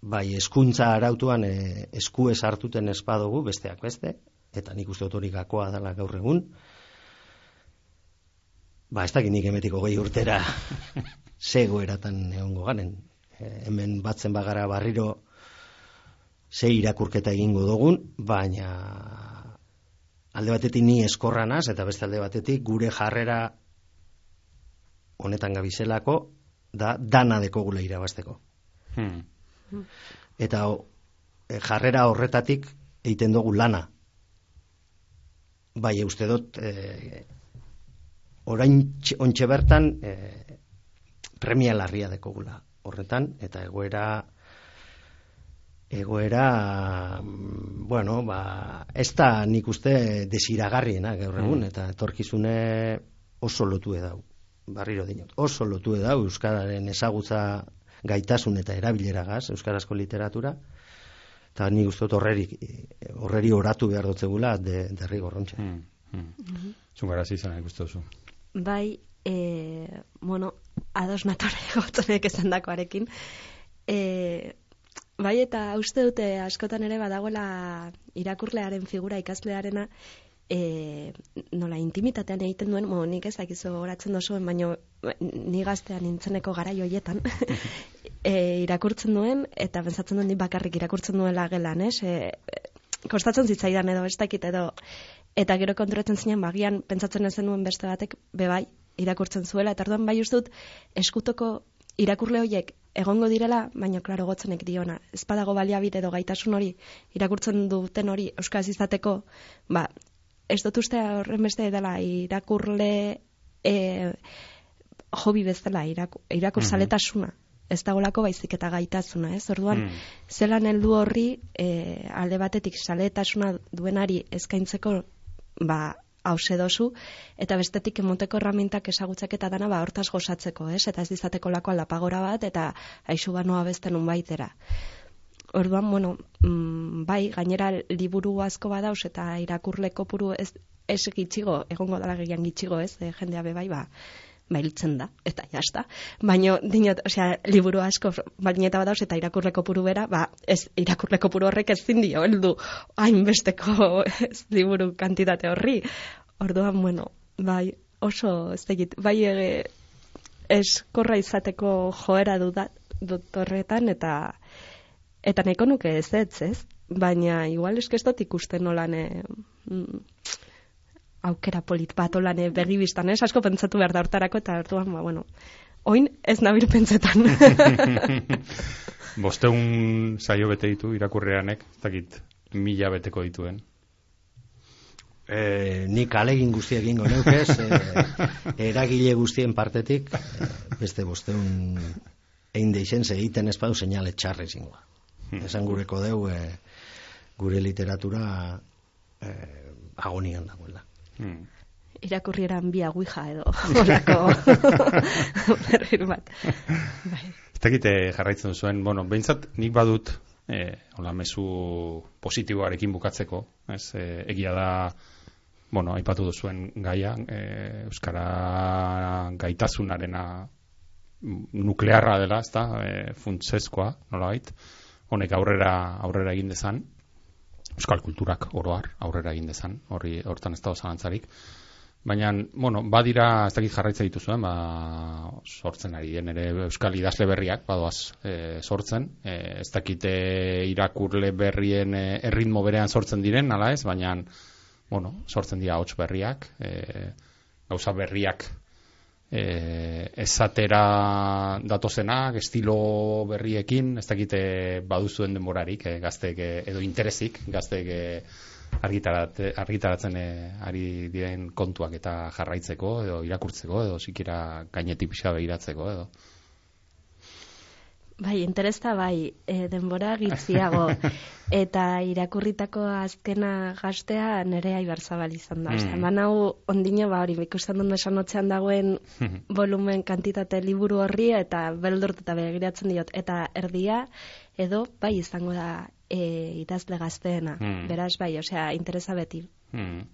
bai eskuntza arautuan e, esku ez hartuten espadugu, besteak beste, eta nik uste otorik gakoa dela gaur egun, ba, ez dakit nik emetiko gehi urtera zego eratan egongo garen. E, hemen batzen bagara barriro ze irakurketa egingo dugun, baina alde batetik ni eskorranaz, eta beste alde batetik gure jarrera honetan gabizelako, da dana dekogula irabazteko. Hmm. Eta e, jarrera horretatik egiten dugu lana bai uste dut e, orain ontxe bertan e, premia larria dekogula horretan eta egoera egoera mm, bueno ba ez da nik uste desiragarriena gaur egun mm. eta etorkizune oso lotu edau barriro dinot oso lotu edau euskararen ezagutza gaitasun eta erabileragaz euskarazko literatura eta ni gustot horreri horreri oratu behar dut zegula de derri gorrontza. Mm, mm. mm -hmm. Bai, eh, bueno, ados natore gotzonek esan dakoarekin. Eh, bai eta uste dute askotan ere badagoela irakurlearen figura ikaslearena e, nola intimitatean egiten duen, mo, nik ez dakizu horatzen dozuen, baina ni gaztean nintzeneko gara joietan, e, irakurtzen duen, eta benzatzen duen bakarrik irakurtzen duela gelan, ez? E, kostatzen zitzaidan edo, ez dakit edo, eta gero konturatzen zinen, bagian, pentsatzen ezen duen beste batek, bebai, irakurtzen zuela, eta orduan bai ustut, eskutoko irakurle horiek egongo direla, baina klaro gotzenek diona. Ez badago baliabide edo gaitasun hori, irakurtzen duten hori euskaz izateko, ba, ez dut uste horren beste dela irakurle e, hobi bezala irakur, irakur mm ez dagolako baizik eta gaitasuna, ez? Orduan, mm. zelan heldu horri e, alde batetik saletasuna duenari eskaintzeko ba hause dozu, eta bestetik emoteko erramintak esagutzak eta dana ba hortaz gozatzeko, ez? Eta ez dizateko lako lapagora bat, eta aixu banoa beste nun baitera. Orduan, bueno, mm, bai, gainera liburu asko badauz eta irakurle kopuru ez, ez gitxigo, egongo dara gehian gitxigo, ez? E, jendea be bai, ba, mailtzen da, eta jazta. Baina, dinot, osea, liburu asko, baina eta badauz, eta irakurleko puru bera, ba, ez, irakurleko puru horrek ez zindio, heldu, hainbesteko ez, liburu kantitate horri. Orduan, bueno, bai, oso, ez tegit, bai ege, eskorra izateko joera dudat, dut horretan, eta eta nahiko nuke ez ez, ez? Baina, igual eskestot ikusten nolan, eh, mm, aukera polit bat olan begi biztan, ez? Asko pentsatu behar da hortarako eta hartuan, ba, bueno, oin ez nabil pentsetan. Bosteun saio bete ditu irakurreanek, ez dakit, mila beteko dituen. E, nik alegin guzti egin neukez, e, eragile guztien partetik, e, beste bosteun egin deixen, egiten ez badu seinale txarri zingoa. Hmm. Esan gureko deu, e, gure literatura e, agonian dagoela. Hmm. Irakurrieran bi aguija edo horako berrir bat. Bai. Ez jarraitzen zuen, bueno, behintzat nik badut, eh, hola, mesu positiboarekin bukatzeko, ez, eh, egia da, bueno, aipatu duzuen gaia, eh, Euskara gaitasunarena nuklearra dela, ez da, eh, funtsezkoa, nola bait, honek aurrera, aurrera egin dezan, euskal kulturak oroar aurrera egin dezan, hori hortan ez dago zalantzarik. Baina, bueno, badira, ez dakit jarraitza dituzuen, ba, sortzen ari den ere euskal idazle berriak, badoaz e, sortzen, e, ez dakite irakurle berrien e, erritmo berean sortzen diren, nala ez, baina, bueno, sortzen dira hots berriak, e, gauza berriak e, ezatera datozenak, estilo berriekin, ez dakite baduzuen denborarik, e, gaztek e, edo interesik, gaztek e, argitarat, argitaratzen e, ari diren kontuak eta jarraitzeko, edo irakurtzeko, edo sikira gainetik pixka behiratzeko, edo. Bai, interesta bai, e, denbora gitziago. eta irakurritako azkena gaztea nere aibarzabal izan da. Mm. Eman hau ondino, ba hori, ikusten duen esan dagoen volumen kantitate liburu horri eta beldurt eta begiratzen diot. Eta erdia, edo, bai izango da e, idazle gazteena. Mm. Beraz, bai, osea, interesa beti. Mm.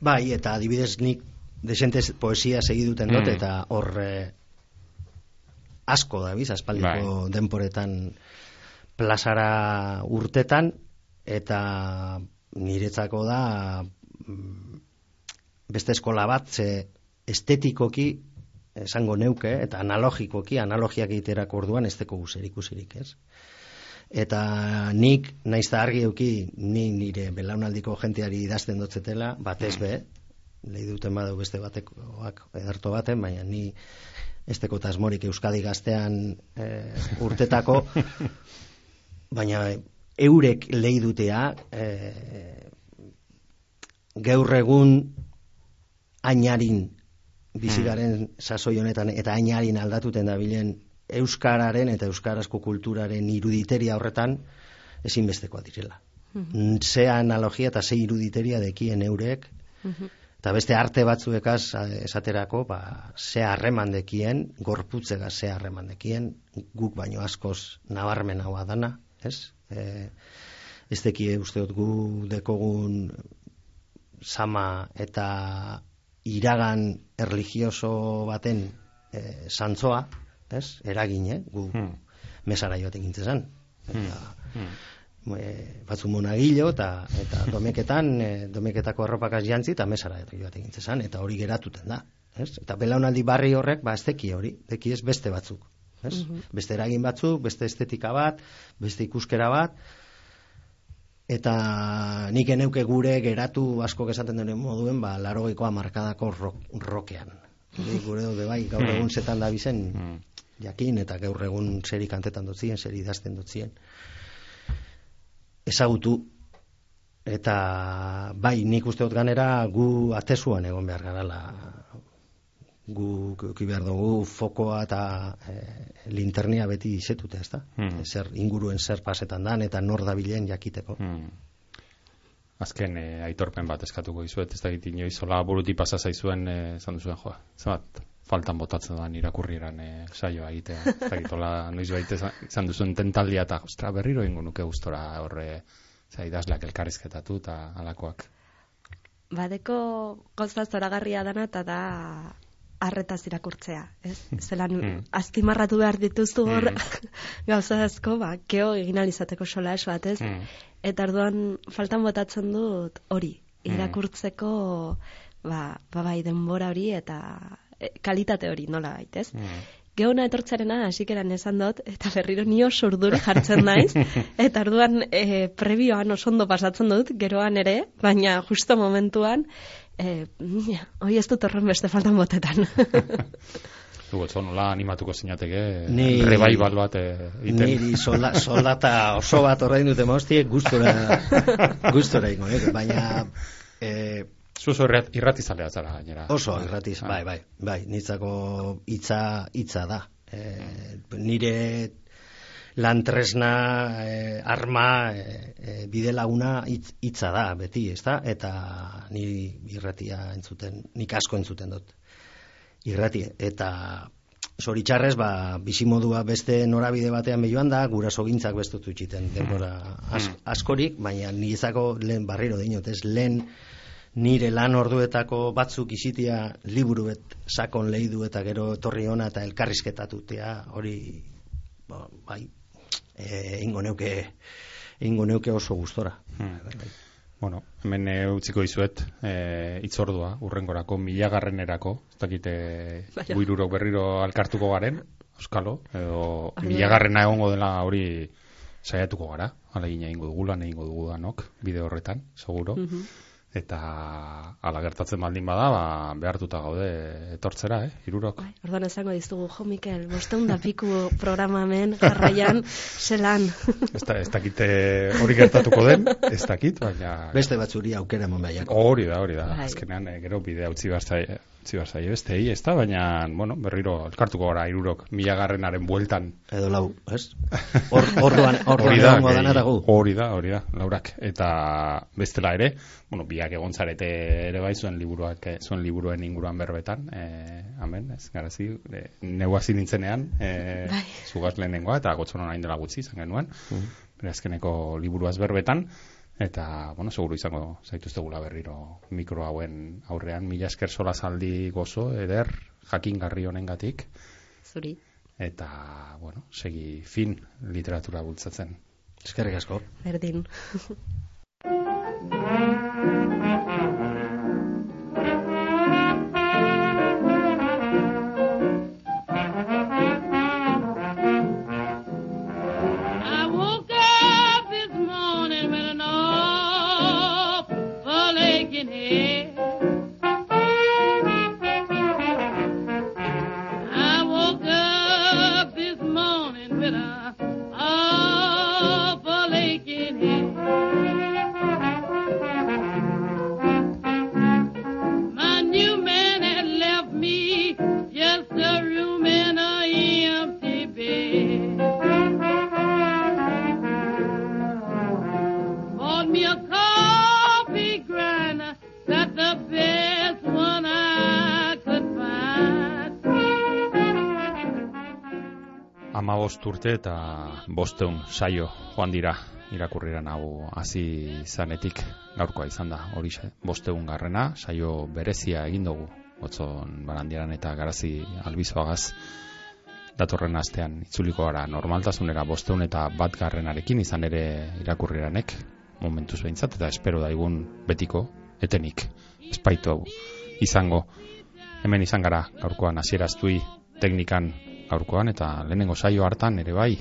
Bai, eta adibidez nik desentez poesia segiduten dut, mm. eta hor eh, asko da biz, aspaldiko bai. denporetan plazara urtetan, eta niretzako da mm, beste eskola bat, ze estetikoki esango neuke, eta analogikoki, analogiak egiterak orduan ez teko ikusirik, ez? Eta nik, naiz da argi euki, ni nire belaunaldiko jenteari idazten dutzetela, batez be, lehi duten badu beste batekoak edarto baten, baina ni esteko tasmorik Euskadi gaztean e, urtetako, baina eurek lehi dutea e, gaur egun ainarin bizigaren hmm. sasoi honetan eta ainarin aldatuten dabilen Euskararen eta Euskarazko kulturaren iruditeria horretan ezinbestekoa direla. Mm Ze analogia eta ze iruditeria dekien eurek, hmm eta beste arte batzuekaz esaterako, ba, ze harreman dekien, gorputzega ze harreman dekien, guk baino askoz nabarmen hau dana, ez? E, ez dekie usteot gu dekogun sama eta iragan erligioso baten e, santzoa, ez? Eragin, eh? gu hmm. mesara joatek gintzen hmm e, batzu monagilo eta eta domeketan e, domeketako arropakaz jantzi eta mesara joat egin zezan eta hori geratuten da ez? eta belaunaldi barri horrek ba esteki hori beki ez beste batzuk ez? Mhm. beste eragin batzuk, beste estetika bat beste ikuskera bat eta nik eneuke gure geratu asko esaten duen moduen ba larogeikoa markadako rokean gure dut bai gaur hmm. egun zetan da bizen hmm. jakin eta gaur egun seri kantetan dutzien, seri idazten dutzien ezagutu eta bai nik uste dut ganera gu atesuan egon behar garala gu eki behar dugu fokoa eta e, linternia beti izetute, ez da? Hmm. Zer inguruen zer pasetan dan eta nor dabilen jakiteko. Hmm. Azken eh, aitorpen bat eskatuko dizuet, ez da giti inoizola buruti pasa zaizuen eh, esan duzuen joa. Zabat, faltan botatzen da irakurrieran eh, saioa egitea. Ez da gitola noiz baita izan duzuen tentaldia eta ostra berriro ingo nuke gustora horre za idazleak elkarrizketatu eta alakoak. Badeko gauza zoragarria dana eta da arretaz irakurtzea, ez? Zelan Mm. azpimarratu behar dituzu hor Mm. gauza asko, ba, keo egin alizateko sola ez bat, ez? Mm. Eta orduan faltan botatzen dut hori, Mm. irakurtzeko ba, ba bai denbora hori eta e, kalitate hori nola baitez. Mm. Geona etortzarena hasikeran esan dut, eta berriro ni oso urduri jartzen naiz, eta orduan e, prebioan oso ondo pasatzen dut, geroan ere, baina justo momentuan, e, hoi ez dut horren beste faltan botetan. Du, etzo nola animatuko zinateke Ni- revival bat eh, iten. Niri solda, soldata oso bat horrein dute moztiek gustora, gustora ingo, eh? baina e, Zu oso irrat, irratizalea zara gainera. oso irratiz, bai, bai, bai, nitzako hitza hitza da. E, nire lantresna, e, arma, e, e, bide laguna hitz- hitza da, beti, ezta? Eta ni irratia entzuten, nik asko entzuten dut. Irratie, eta zoritxarrez, ba, bizimodua beste norabide batean behioan da, guraso gintzak bestutu txiten denbora as, askorik, baina nizako lehen barriro dinot, ez? Lehen nire lan orduetako batzuk isitia liburu bet sakon lehidu eta gero etorri ona eta elkarrizketatutea hori ba, bai e, ingo neuke ingo neuke oso gustora. Hmm. Bueno, hemen e, utziko dizuet e, itzordua, urrengorako, milagarrenerako, ez dakite Baina. buirurok berriro alkartuko garen, euskalo, edo da. milagarrena egongo dela hori saiatuko gara, alegina egingo dugu, lan egingo dugu danok, bide horretan, seguro. Mhm. Eta ala gertatzen baldin bada, ba, behartuta gaude etortzera, eh, irurok. Bai, orduan esango dizugu, jo, Mikel, bosteun da piku programamen jarraian, zelan. Ez, da, ez dakite hori gertatuko den, ez dakit, baina... beste batzuri aukera emon behiako Hori da, hori da. Bai. Azkenean, eh, gero bidea utzi behar utzi behar zaie bestei, ez da, baina, bueno, berriro elkartuko gara irurok milagarrenaren bueltan. edo lau, ez? Hor, orduan, orduan Hori da, gu. hori da, hori da, laurak. Eta bestela ere, bueno, biak egon zarete ere bai zuen liburuak, eh, zuen liburuen inguruan berbetan, eh, amen, ez, garazi, eh, neu hasi nintzenean, eh, Bai. zugaz lehenengoa, eta gotzonon hain dela gutxi izan genuen, bere azkeneko liburuaz berbetan, eta, bueno, seguru izango zaituztegula berriro mikro hauen aurrean, mila esker sola zaldi gozo, eder, jakingarri honengatik, Zuri. eta, bueno, segi fin literatura bultzatzen. eskerrik asko Berdin. bost urte eta bosteun saio joan dira irakurriran hau hasi zanetik. Gaurkoa izan da horixe bosteun garrena saio berezia egin dugu. Otzon barandiaran eta garazi albizoagaz datorren astean itzuliko gara normaltasunera bosteun eta bat garrenarekin izan ere irakurriranek. Momentuz behintzat eta espero daigun betiko etenik. Espaitu hau izango. Hemen izan gara gaurkoan hasieraztui teknikan gaurkoan eta lehenengo saio hartan ere bai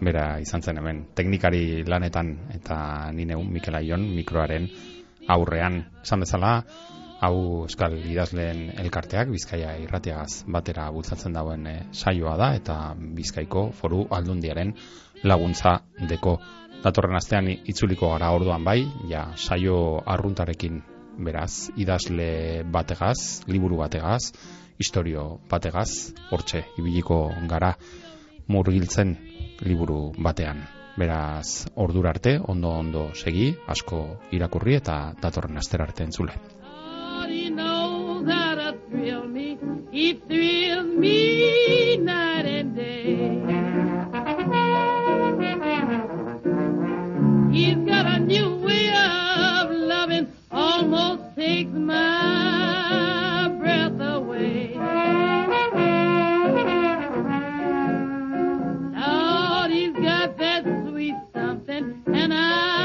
bera izan zen hemen teknikari lanetan eta ni neun Mikel Aion mikroaren aurrean. Esan bezala hau euskal idazleen elkarteak Bizkaia irratiagaz batera bultzatzen dauen eh, saioa da eta Bizkaiko foru aldundiaren laguntza deko. Datorren astean itzuliko gara orduan bai ja saio arruntarekin beraz, idazle bategaz, liburu bategaz, historio bategaz, hortxe, ibiliko gara murgiltzen liburu batean. Beraz, ordura arte, ondo ondo segi, asko irakurri eta datorren aster arte entzule. He's got a new way of loving, almost takes my and I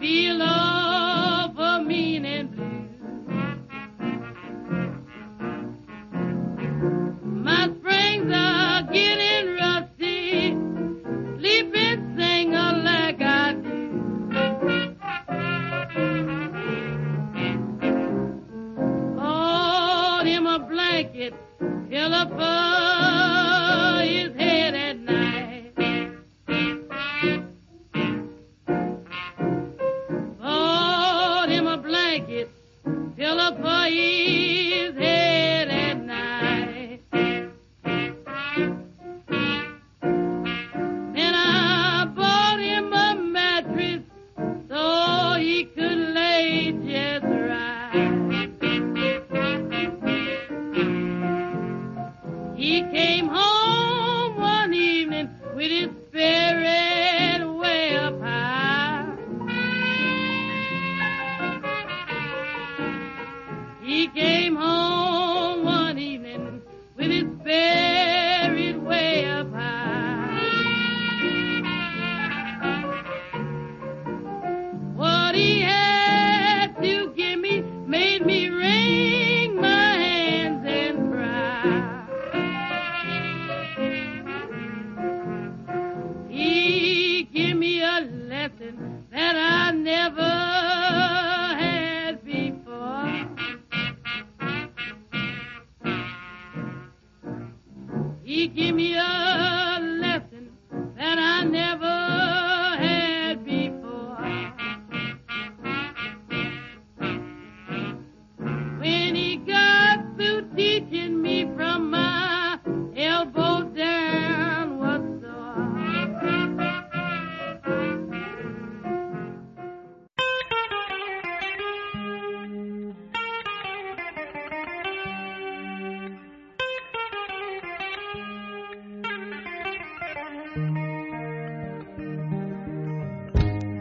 the love.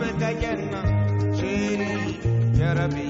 فكينا شيري يا ربي